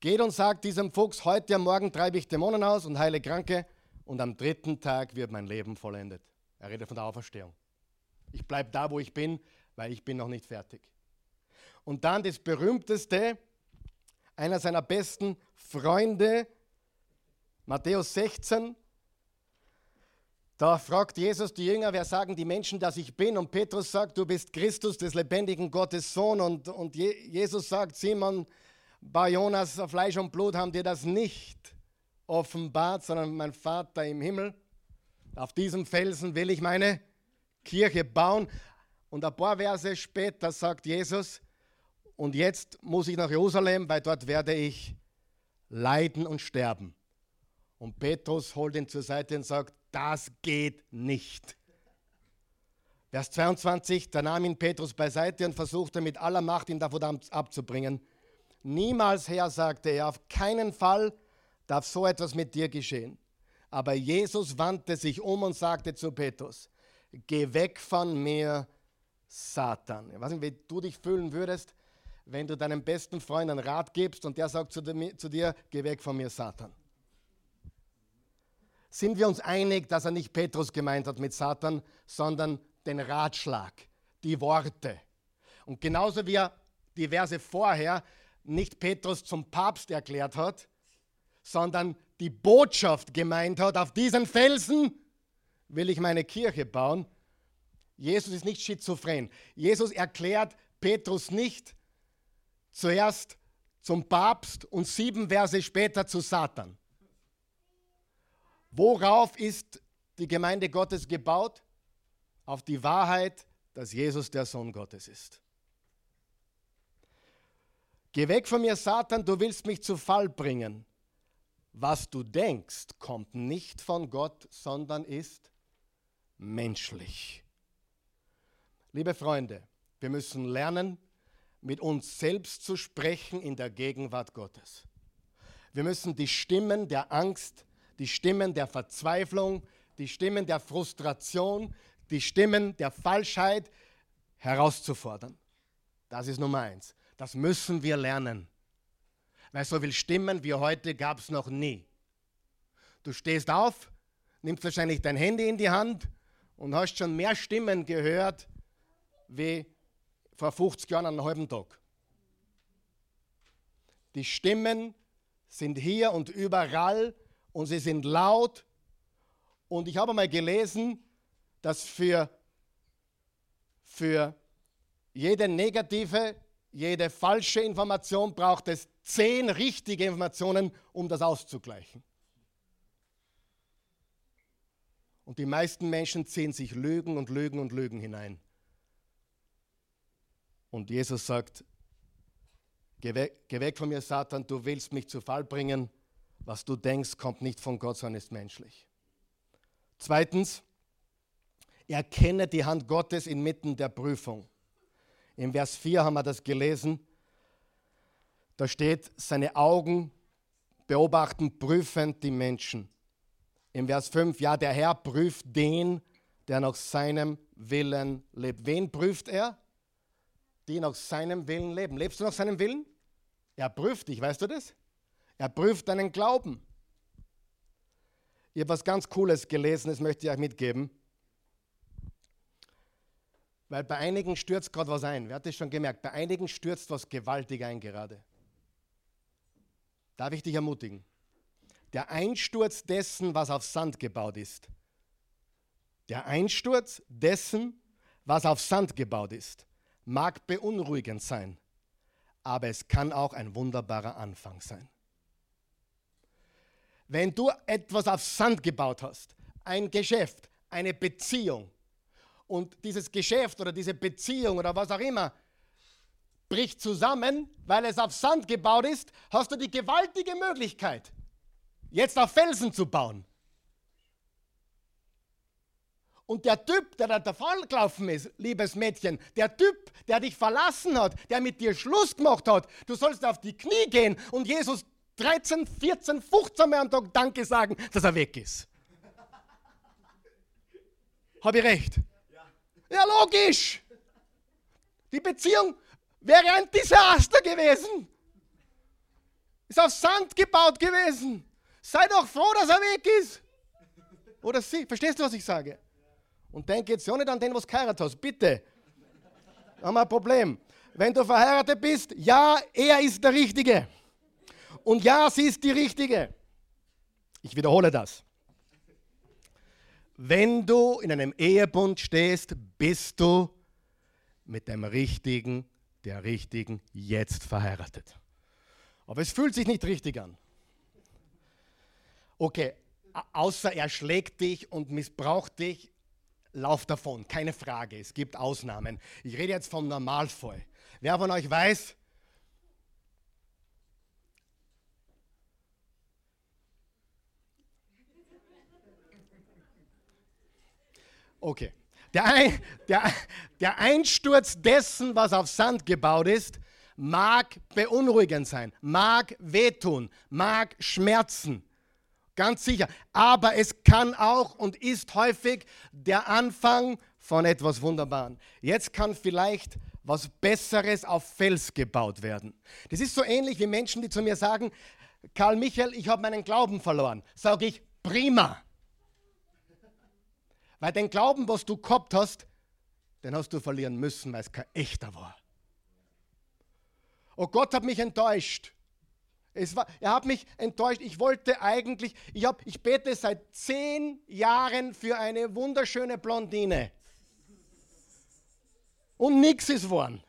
Geht und sagt diesem Fuchs, heute am Morgen treibe ich Dämonen aus und heile Kranke und am dritten Tag wird mein Leben vollendet. Er redet von der Auferstehung. Ich bleibe da, wo ich bin, weil ich bin noch nicht fertig. Und dann das berühmteste, einer seiner besten Freunde, Matthäus 16, da fragt Jesus die Jünger, wer sagen die Menschen, dass ich bin? Und Petrus sagt, du bist Christus, des lebendigen Gottes Sohn. Und, und Jesus sagt, Simon, bei Jonas, Fleisch und Blut haben dir das nicht offenbart, sondern mein Vater im Himmel. Auf diesem Felsen will ich meine Kirche bauen. Und ein paar Verse später sagt Jesus, und jetzt muss ich nach Jerusalem, weil dort werde ich leiden und sterben. Und Petrus holt ihn zur Seite und sagt, das geht nicht. Vers 22, da nahm ihn Petrus beiseite und versuchte mit aller Macht ihn davon abzubringen. Niemals, Herr, sagte er, auf keinen Fall darf so etwas mit dir geschehen. Aber Jesus wandte sich um und sagte zu Petrus, geh weg von mir, Satan. Ich weiß nicht, wie du dich fühlen würdest, wenn du deinem besten Freund einen Rat gibst und der sagt zu dir, zu dir geh weg von mir, Satan. Sind wir uns einig, dass er nicht Petrus gemeint hat mit Satan, sondern den Ratschlag, die Worte. Und genauso wie er die Verse vorher nicht Petrus zum Papst erklärt hat, sondern die Botschaft gemeint hat, auf diesen Felsen will ich meine Kirche bauen. Jesus ist nicht schizophren. Jesus erklärt Petrus nicht zuerst zum Papst und sieben Verse später zu Satan. Worauf ist die Gemeinde Gottes gebaut? Auf die Wahrheit, dass Jesus der Sohn Gottes ist. Geh weg von mir, Satan, du willst mich zu Fall bringen. Was du denkst, kommt nicht von Gott, sondern ist menschlich. Liebe Freunde, wir müssen lernen, mit uns selbst zu sprechen in der Gegenwart Gottes. Wir müssen die Stimmen der Angst, die Stimmen der Verzweiflung, die Stimmen der Frustration, die Stimmen der Falschheit herauszufordern. Das ist Nummer eins. Das müssen wir lernen. Weil so viele Stimmen wie heute gab es noch nie. Du stehst auf, nimmst wahrscheinlich dein Handy in die Hand und hast schon mehr Stimmen gehört wie vor 50 Jahren einen halben Tag. Die Stimmen sind hier und überall und sie sind laut. Und ich habe mal gelesen, dass für, für jede negative jede falsche Information braucht es zehn richtige Informationen, um das auszugleichen. Und die meisten Menschen ziehen sich Lügen und Lügen und Lügen hinein. Und Jesus sagt, geh weg, geh weg von mir, Satan, du willst mich zu Fall bringen. Was du denkst, kommt nicht von Gott, sondern ist menschlich. Zweitens, erkenne die Hand Gottes inmitten der Prüfung. Im Vers 4 haben wir das gelesen. Da steht, seine Augen beobachten prüfend die Menschen. Im Vers 5, ja, der Herr prüft den, der nach seinem Willen lebt. Wen prüft er? Die nach seinem Willen leben. Lebst du nach seinem Willen? Er prüft dich, weißt du das? Er prüft deinen Glauben. Ich habe was ganz Cooles gelesen, das möchte ich euch mitgeben. Weil bei einigen stürzt gerade was ein. Wer hat das schon gemerkt? Bei einigen stürzt was gewaltig ein gerade. Darf ich dich ermutigen? der Einsturz dessen, was auf Sand gebaut ist. Der Einsturz dessen, was auf Sand gebaut ist, mag beunruhigend sein, aber es kann auch ein wunderbarer Anfang sein. Wenn du etwas auf Sand gebaut hast, ein Geschäft, eine Beziehung, und dieses Geschäft oder diese Beziehung oder was auch immer bricht zusammen, weil es auf Sand gebaut ist, hast du die gewaltige Möglichkeit, jetzt auf Felsen zu bauen. Und der Typ, der da davon gelaufen ist, liebes Mädchen, der Typ, der dich verlassen hat, der mit dir Schluss gemacht hat, du sollst auf die Knie gehen und Jesus 13, 14, 15 Mal am Tag Danke sagen, dass er weg ist. Habe ich recht? Ja, logisch. Die Beziehung wäre ein Desaster gewesen. Ist auf Sand gebaut gewesen. Sei doch froh, dass er weg ist. Oder sie. Verstehst du, was ich sage? Und denk jetzt ja nicht an den, was geheiratet hast. Bitte. Haben wir ein Problem. Wenn du verheiratet bist, ja, er ist der Richtige. Und ja, sie ist die Richtige. Ich wiederhole das. Wenn du in einem Ehebund stehst, bist du mit dem Richtigen, der Richtigen jetzt verheiratet. Aber es fühlt sich nicht richtig an. Okay, außer er schlägt dich und missbraucht dich, lauf davon, keine Frage. Es gibt Ausnahmen. Ich rede jetzt vom Normalfall. Wer von euch weiß, Okay. Der, Ein, der, der Einsturz dessen, was auf Sand gebaut ist, mag beunruhigend sein, mag wehtun, mag schmerzen. Ganz sicher. Aber es kann auch und ist häufig der Anfang von etwas Wunderbaren. Jetzt kann vielleicht was Besseres auf Fels gebaut werden. Das ist so ähnlich wie Menschen, die zu mir sagen, Karl Michael, ich habe meinen Glauben verloren. Sage ich, prima. Weil den Glauben, was du gehabt hast, den hast du verlieren müssen, weil es kein echter war. Oh Gott hat mich enttäuscht. War, er hat mich enttäuscht. Ich wollte eigentlich, ich, hab, ich bete seit zehn Jahren für eine wunderschöne Blondine. Und nichts ist worden.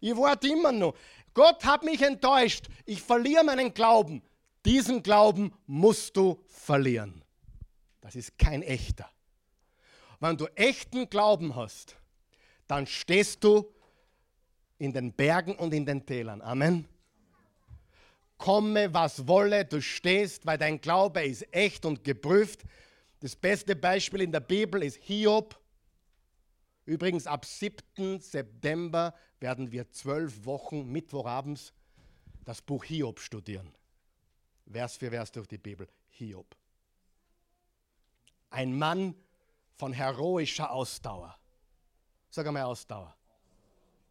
Ich warte immer noch. Gott hat mich enttäuscht. Ich verliere meinen Glauben. Diesen Glauben musst du verlieren. Das ist kein echter. Wenn du echten Glauben hast, dann stehst du in den Bergen und in den Tälern. Amen. Komme, was wolle, du stehst, weil dein Glaube ist echt und geprüft. Das beste Beispiel in der Bibel ist Hiob. Übrigens, ab 7. September werden wir zwölf Wochen Mittwochabends das Buch Hiob studieren. Vers für Vers durch die Bibel. Hiob. Ein Mann, von heroischer Ausdauer. Sag einmal Ausdauer.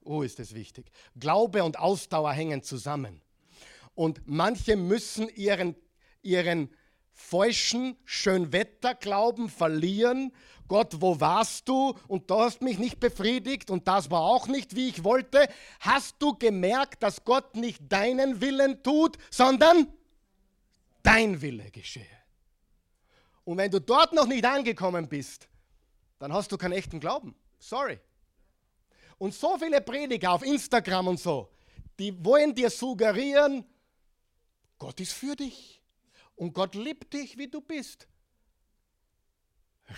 Oh, ist das wichtig. Glaube und Ausdauer hängen zusammen. Und manche müssen ihren, ihren falschen Schönwetterglauben verlieren. Gott, wo warst du? Und du hast mich nicht befriedigt und das war auch nicht, wie ich wollte. Hast du gemerkt, dass Gott nicht deinen Willen tut, sondern dein Wille geschehe? Und wenn du dort noch nicht angekommen bist, dann hast du keinen echten Glauben. Sorry. Und so viele Prediger auf Instagram und so, die wollen dir suggerieren, Gott ist für dich und Gott liebt dich, wie du bist.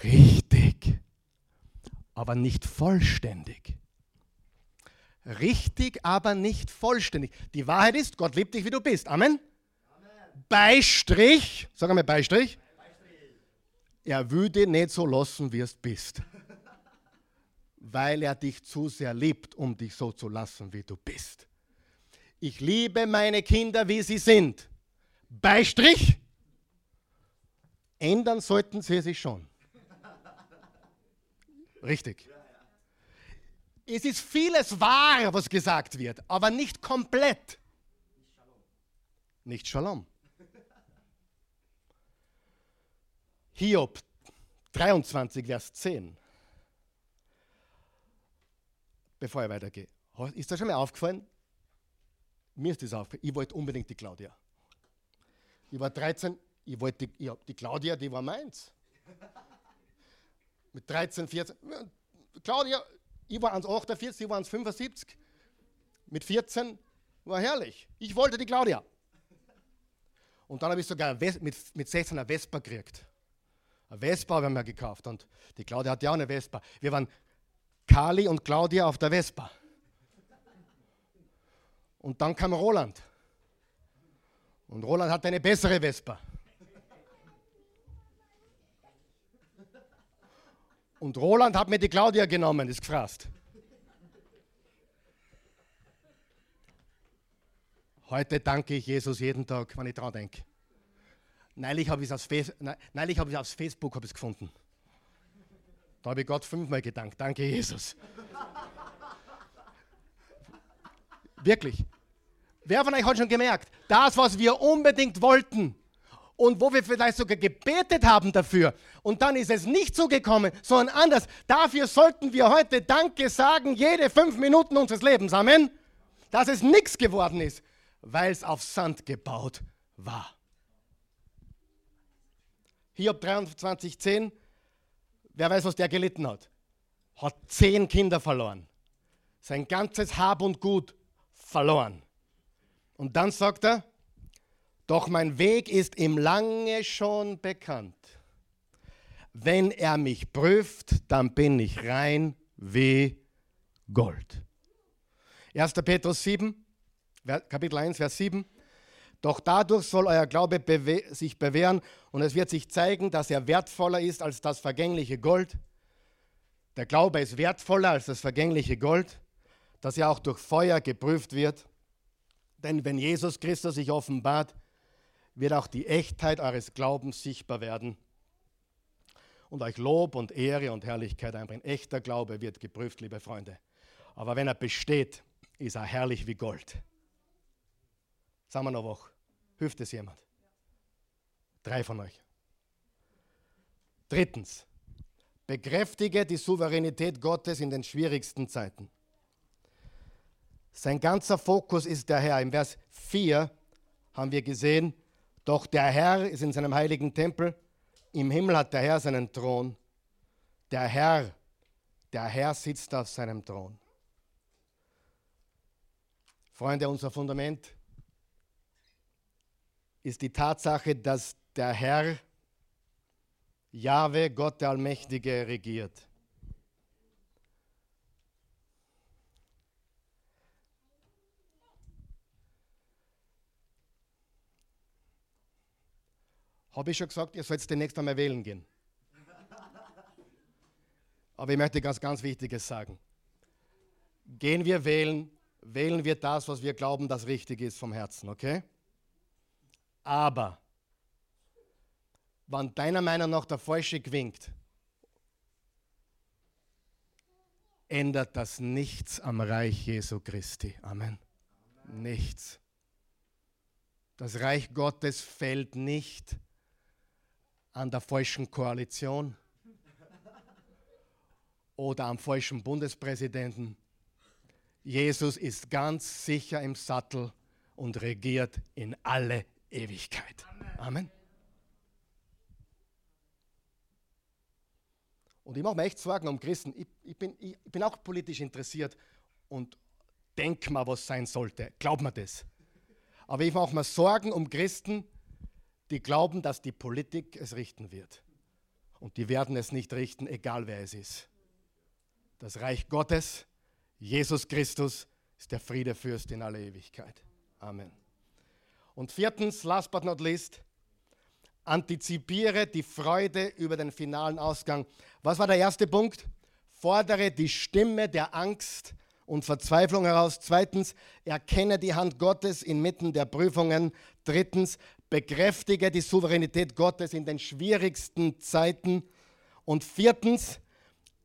Richtig, aber nicht vollständig. Richtig, aber nicht vollständig. Die Wahrheit ist, Gott liebt dich, wie du bist. Amen. Amen. Beistrich, sag einmal Beistrich er würde nicht so lassen, wie es bist. Weil er dich zu sehr liebt, um dich so zu lassen, wie du bist. Ich liebe meine Kinder, wie sie sind. Beistrich. Ändern sollten sie sich schon. Richtig. Es ist vieles wahr, was gesagt wird, aber nicht komplett. Nicht Shalom. Hiob 23, Vers 10. Bevor ich weitergehe. Ist das schon mal aufgefallen? Mir ist das aufgefallen. Ich wollte unbedingt die Claudia. Ich war 13, ich wollte, die, ich, die Claudia, die war meins. Mit 13, 14. Claudia, ich war 1,48, sie war 1,75. Mit 14 war herrlich. Ich wollte die Claudia. Und dann habe ich sogar mit, mit 16 eine Vespa gekriegt. Eine Vespa haben wir gekauft und die Claudia hatte ja auch eine Vespa. Wir waren Kali und Claudia auf der Vespa. Und dann kam Roland. Und Roland hatte eine bessere Vespa. Und Roland hat mir die Claudia genommen, ist gefrasst. Heute danke ich Jesus jeden Tag, wenn ich dran denke. Neulich habe ich es hab aufs Facebook hab gefunden. Da habe ich Gott fünfmal gedankt. Danke, Jesus. Wirklich. Wer von euch hat schon gemerkt, das, was wir unbedingt wollten und wo wir vielleicht sogar gebetet haben dafür und dann ist es nicht so sondern anders. Dafür sollten wir heute Danke sagen, jede fünf Minuten unseres Lebens. Amen. Dass es nichts geworden ist, weil es auf Sand gebaut war. Hiob 23, 10. Wer weiß, was der gelitten hat? Hat zehn Kinder verloren. Sein ganzes Hab und Gut verloren. Und dann sagt er, doch mein Weg ist ihm lange schon bekannt. Wenn er mich prüft, dann bin ich rein wie Gold. 1. Petrus 7, Kapitel 1, Vers 7. Doch dadurch soll euer Glaube bewe sich bewähren und es wird sich zeigen, dass er wertvoller ist als das vergängliche Gold. Der Glaube ist wertvoller als das vergängliche Gold, das ja auch durch Feuer geprüft wird. Denn wenn Jesus Christus sich offenbart, wird auch die Echtheit eures Glaubens sichtbar werden und euch Lob und Ehre und Herrlichkeit einbringen. Echter Glaube wird geprüft, liebe Freunde. Aber wenn er besteht, ist er herrlich wie Gold. Sagen wir noch wach. Hilft es jemand? Drei von euch. Drittens, bekräftige die Souveränität Gottes in den schwierigsten Zeiten. Sein ganzer Fokus ist der Herr. Im Vers 4 haben wir gesehen, doch der Herr ist in seinem heiligen Tempel. Im Himmel hat der Herr seinen Thron. Der Herr, der Herr sitzt auf seinem Thron. Freunde, unser Fundament ist die Tatsache, dass der Herr, Jahwe, Gott der Allmächtige, regiert. Habe ich schon gesagt, ihr sollt demnächst einmal wählen gehen. Aber ich möchte ganz, ganz Wichtiges sagen. Gehen wir wählen, wählen wir das, was wir glauben, das richtig ist vom Herzen, okay? Aber, wenn deiner Meinung nach der Falsche gewinkt, ändert das nichts am Reich Jesu Christi. Amen. Nichts. Das Reich Gottes fällt nicht an der falschen Koalition oder am falschen Bundespräsidenten. Jesus ist ganz sicher im Sattel und regiert in alle Ewigkeit. Amen. Und ich mache mir echt Sorgen um Christen. Ich, ich, bin, ich, ich bin auch politisch interessiert und denke mal, was sein sollte. Glaub mir das. Aber ich mache mir Sorgen um Christen, die glauben, dass die Politik es richten wird. Und die werden es nicht richten, egal wer es ist. Das Reich Gottes, Jesus Christus, ist der Friedefürst in aller Ewigkeit. Amen. Und viertens, last but not least, antizipiere die Freude über den finalen Ausgang. Was war der erste Punkt? Fordere die Stimme der Angst und Verzweiflung heraus. Zweitens, erkenne die Hand Gottes inmitten der Prüfungen. Drittens, bekräftige die Souveränität Gottes in den schwierigsten Zeiten. Und viertens,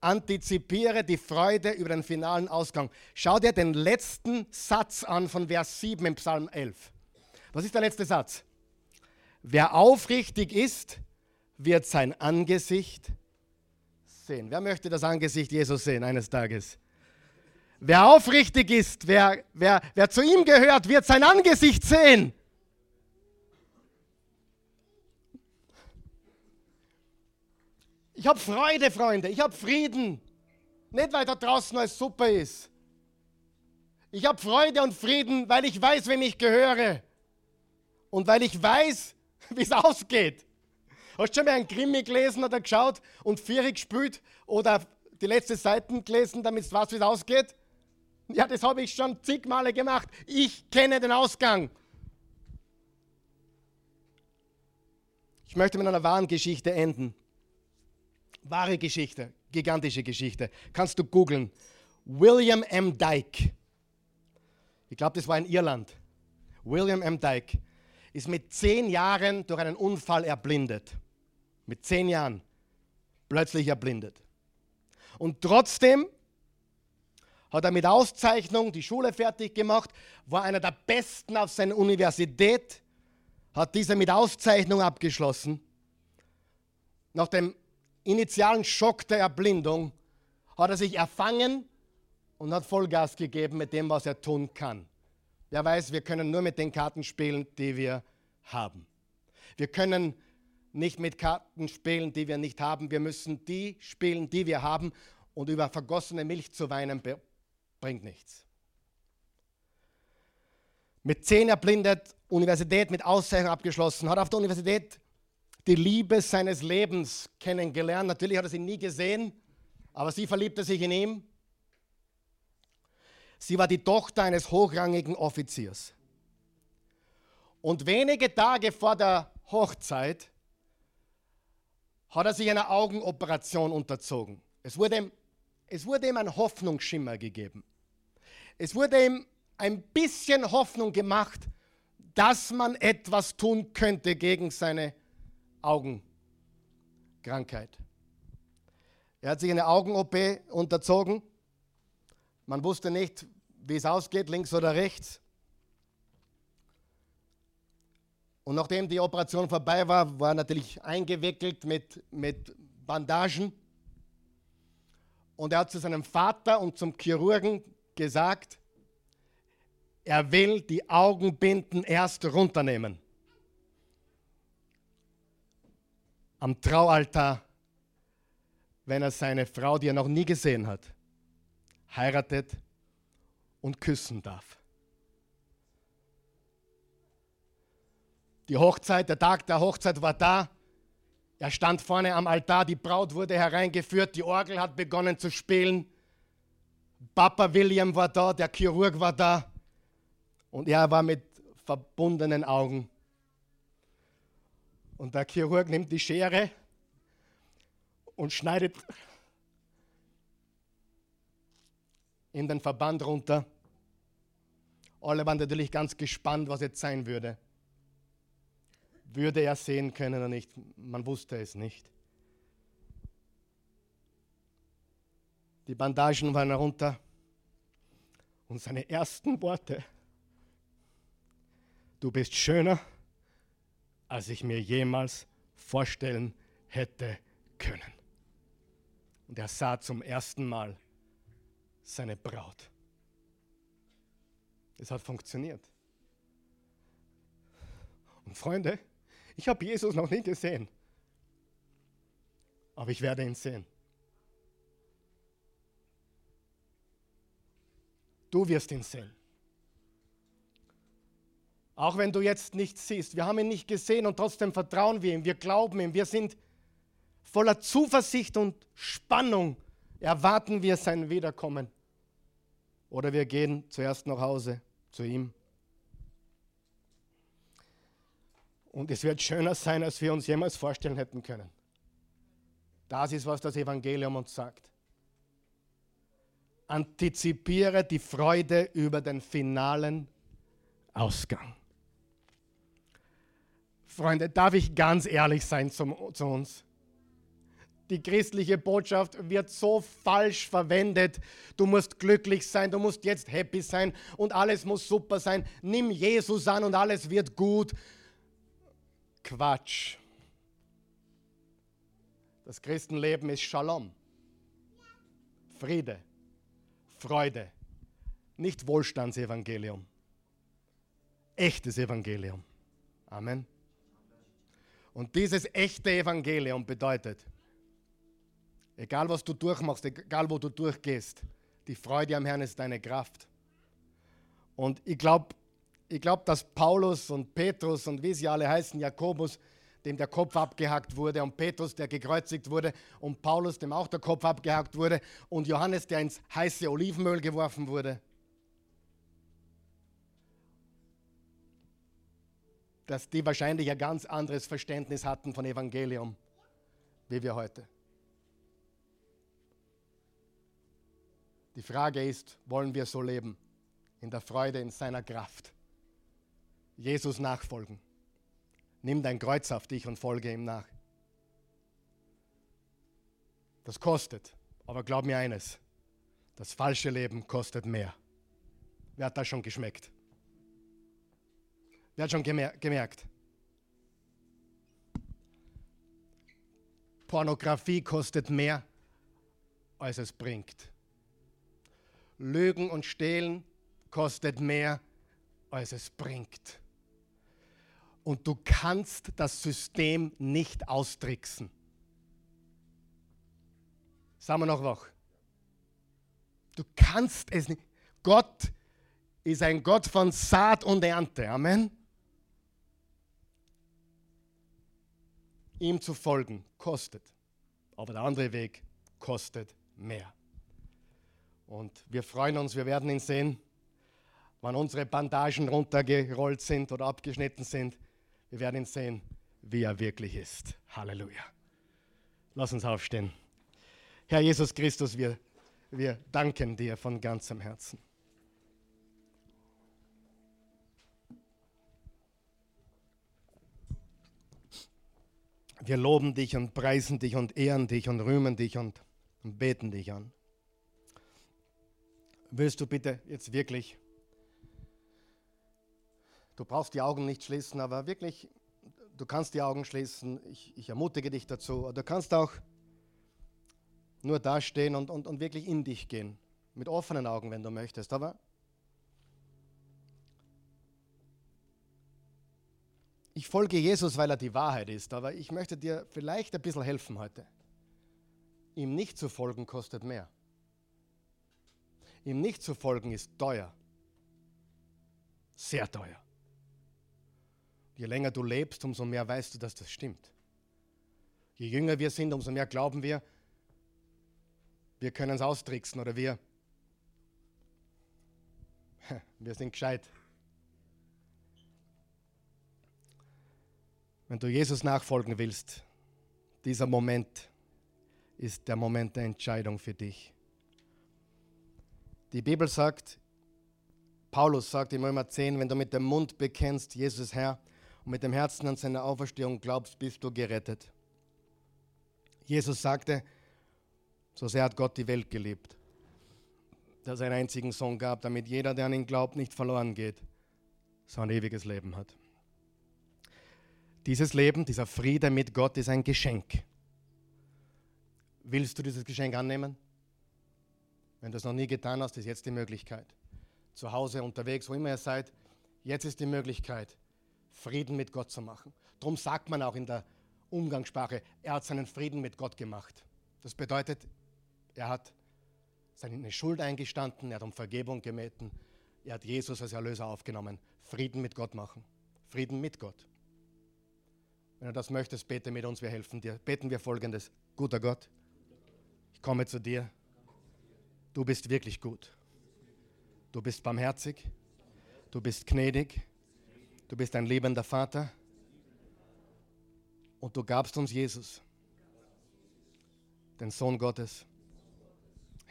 antizipiere die Freude über den finalen Ausgang. Schau dir den letzten Satz an von Vers 7 im Psalm 11. Was ist der letzte Satz? Wer aufrichtig ist, wird sein Angesicht sehen. Wer möchte das Angesicht Jesus sehen eines Tages? Wer aufrichtig ist, wer, wer, wer zu ihm gehört, wird sein Angesicht sehen. Ich habe Freude, Freunde. Ich habe Frieden. Nicht, weil da draußen alles super ist. Ich habe Freude und Frieden, weil ich weiß, wem ich gehöre. Und weil ich weiß, wie es ausgeht. Hast du schon mal einen Krimi gelesen oder geschaut und Vierig gespielt oder die letzte Seiten gelesen, damit du weißt, wie es ausgeht? Ja, das habe ich schon zig Male gemacht. Ich kenne den Ausgang. Ich möchte mit einer wahren Geschichte enden. Wahre Geschichte, gigantische Geschichte. Kannst du googeln. William M. Dyke. Ich glaube, das war in Irland. William M. Dyke ist mit zehn Jahren durch einen Unfall erblindet. Mit zehn Jahren plötzlich erblindet. Und trotzdem hat er mit Auszeichnung die Schule fertig gemacht, war einer der Besten auf seiner Universität, hat diese mit Auszeichnung abgeschlossen. Nach dem initialen Schock der Erblindung hat er sich erfangen und hat Vollgas gegeben mit dem, was er tun kann. Wer weiß, wir können nur mit den Karten spielen, die wir haben. Wir können nicht mit Karten spielen, die wir nicht haben. Wir müssen die spielen, die wir haben. Und über vergossene Milch zu weinen bringt nichts. Mit zehn erblindet, Universität mit Auszeichnung abgeschlossen, hat auf der Universität die Liebe seines Lebens kennengelernt. Natürlich hat er sie nie gesehen, aber sie verliebte sich in ihn. Sie war die Tochter eines hochrangigen Offiziers. Und wenige Tage vor der Hochzeit hat er sich einer Augenoperation unterzogen. Es wurde ihm, es wurde ihm ein Hoffnungsschimmer gegeben. Es wurde ihm ein bisschen Hoffnung gemacht, dass man etwas tun könnte gegen seine Augenkrankheit. Er hat sich eine Augen-OP unterzogen. Man wusste nicht, wie es ausgeht, links oder rechts. Und nachdem die Operation vorbei war, war er natürlich eingewickelt mit, mit Bandagen. Und er hat zu seinem Vater und zum Chirurgen gesagt, er will die Augenbinden erst runternehmen. Am Traualtar, wenn er seine Frau, die er noch nie gesehen hat, heiratet und küssen darf. Die Hochzeit, der Tag der Hochzeit war da. Er stand vorne am Altar, die Braut wurde hereingeführt, die Orgel hat begonnen zu spielen. Papa William war da, der Chirurg war da und er war mit verbundenen Augen. Und der Chirurg nimmt die Schere und schneidet in den Verband runter. Alle waren natürlich ganz gespannt, was jetzt sein würde würde er sehen können oder nicht. Man wusste es nicht. Die Bandagen waren herunter und seine ersten Worte, du bist schöner, als ich mir jemals vorstellen hätte können. Und er sah zum ersten Mal seine Braut. Es hat funktioniert. Und Freunde, ich habe Jesus noch nie gesehen, aber ich werde ihn sehen. Du wirst ihn sehen. Auch wenn du jetzt nichts siehst. Wir haben ihn nicht gesehen und trotzdem vertrauen wir ihm. Wir glauben ihm. Wir sind voller Zuversicht und Spannung. Erwarten wir sein Wiederkommen. Oder wir gehen zuerst nach Hause zu ihm. Und es wird schöner sein, als wir uns jemals vorstellen hätten können. Das ist, was das Evangelium uns sagt. Antizipiere die Freude über den finalen Ausgang. Freunde, darf ich ganz ehrlich sein zum, zu uns? Die christliche Botschaft wird so falsch verwendet. Du musst glücklich sein, du musst jetzt happy sein und alles muss super sein. Nimm Jesus an und alles wird gut. Quatsch. Das Christenleben ist Shalom. Friede, Freude, nicht Wohlstandsevangelium. Echtes Evangelium. Amen. Und dieses echte Evangelium bedeutet, Egal was du durchmachst, egal wo du durchgehst, die Freude am Herrn ist deine Kraft. Und ich glaube, ich glaube, dass Paulus und Petrus und wie sie alle heißen, Jakobus, dem der Kopf abgehackt wurde, und Petrus, der gekreuzigt wurde, und Paulus, dem auch der Kopf abgehackt wurde, und Johannes, der ins heiße Olivenöl geworfen wurde, dass die wahrscheinlich ein ganz anderes Verständnis hatten von Evangelium, wie wir heute. Die Frage ist, wollen wir so leben? In der Freude, in seiner Kraft. Jesus nachfolgen. Nimm dein Kreuz auf dich und folge ihm nach. Das kostet, aber glaub mir eines, das falsche Leben kostet mehr. Wer hat das schon geschmeckt? Wer hat schon gemer gemerkt? Pornografie kostet mehr, als es bringt. Lügen und Stehlen kostet mehr, als es bringt. Und du kannst das System nicht austricksen. Sagen wir noch wach. Du kannst es nicht. Gott ist ein Gott von Saat und Ernte. Amen. Ihm zu folgen kostet, aber der andere Weg kostet mehr. Und wir freuen uns, wir werden ihn sehen, wann unsere Bandagen runtergerollt sind oder abgeschnitten sind. Wir werden ihn sehen, wie er wirklich ist. Halleluja. Lass uns aufstehen. Herr Jesus Christus, wir, wir danken dir von ganzem Herzen. Wir loben dich und preisen dich und ehren dich und rühmen dich und, und beten dich an. Willst du bitte jetzt wirklich, du brauchst die Augen nicht schließen, aber wirklich, du kannst die Augen schließen, ich, ich ermutige dich dazu. Du kannst auch nur dastehen und, und, und wirklich in dich gehen, mit offenen Augen, wenn du möchtest. Aber ich folge Jesus, weil er die Wahrheit ist, aber ich möchte dir vielleicht ein bisschen helfen heute. Ihm nicht zu folgen kostet mehr. Ihm nicht zu folgen ist teuer. Sehr teuer. Je länger du lebst, umso mehr weißt du, dass das stimmt. Je jünger wir sind, umso mehr glauben wir, wir können es austricksen oder wir, wir sind gescheit. Wenn du Jesus nachfolgen willst, dieser Moment ist der Moment der Entscheidung für dich. Die Bibel sagt, Paulus sagt im Römer 10, wenn du mit dem Mund bekennst, Jesus Herr, und mit dem Herzen an seine Auferstehung glaubst, bist du gerettet. Jesus sagte, so sehr hat Gott die Welt geliebt, dass er einen einzigen Sohn gab, damit jeder, der an ihn glaubt, nicht verloren geht, sondern ewiges Leben hat. Dieses Leben, dieser Friede mit Gott ist ein Geschenk. Willst du dieses Geschenk annehmen? Wenn du es noch nie getan hast, ist jetzt die Möglichkeit. Zu Hause, unterwegs, wo immer ihr seid, jetzt ist die Möglichkeit, Frieden mit Gott zu machen. Darum sagt man auch in der Umgangssprache, er hat seinen Frieden mit Gott gemacht. Das bedeutet, er hat seine Schuld eingestanden, er hat um Vergebung gebeten, er hat Jesus als Erlöser aufgenommen. Frieden mit Gott machen. Frieden mit Gott. Wenn du das möchtest, bete mit uns, wir helfen dir. Beten wir folgendes. Guter Gott, ich komme zu dir Du bist wirklich gut. Du bist barmherzig. Du bist gnädig. Du bist ein lebender Vater. Und du gabst uns Jesus, den Sohn Gottes.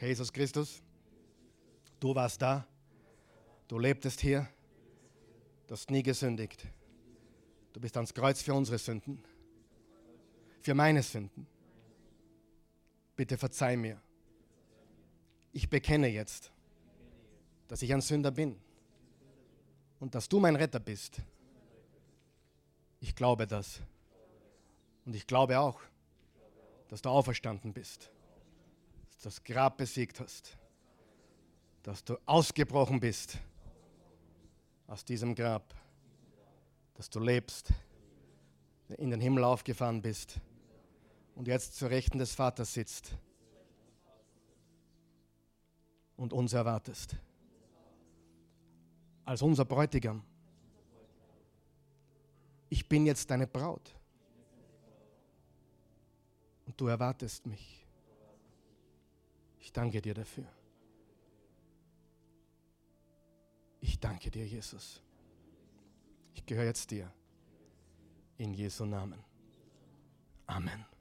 Jesus Christus, du warst da. Du lebtest hier. Du hast nie gesündigt. Du bist ans Kreuz für unsere Sünden. Für meine Sünden. Bitte verzeih mir ich bekenne jetzt, dass ich ein Sünder bin und dass du mein Retter bist. Ich glaube das. Und ich glaube auch, dass du auferstanden bist, dass du das Grab besiegt hast, dass du ausgebrochen bist aus diesem Grab, dass du lebst, in den Himmel aufgefahren bist und jetzt zur Rechten des Vaters sitzt und uns erwartest. Als unser Bräutigam. Ich bin jetzt deine Braut. Und du erwartest mich. Ich danke dir dafür. Ich danke dir, Jesus. Ich gehöre jetzt dir. In Jesu Namen. Amen.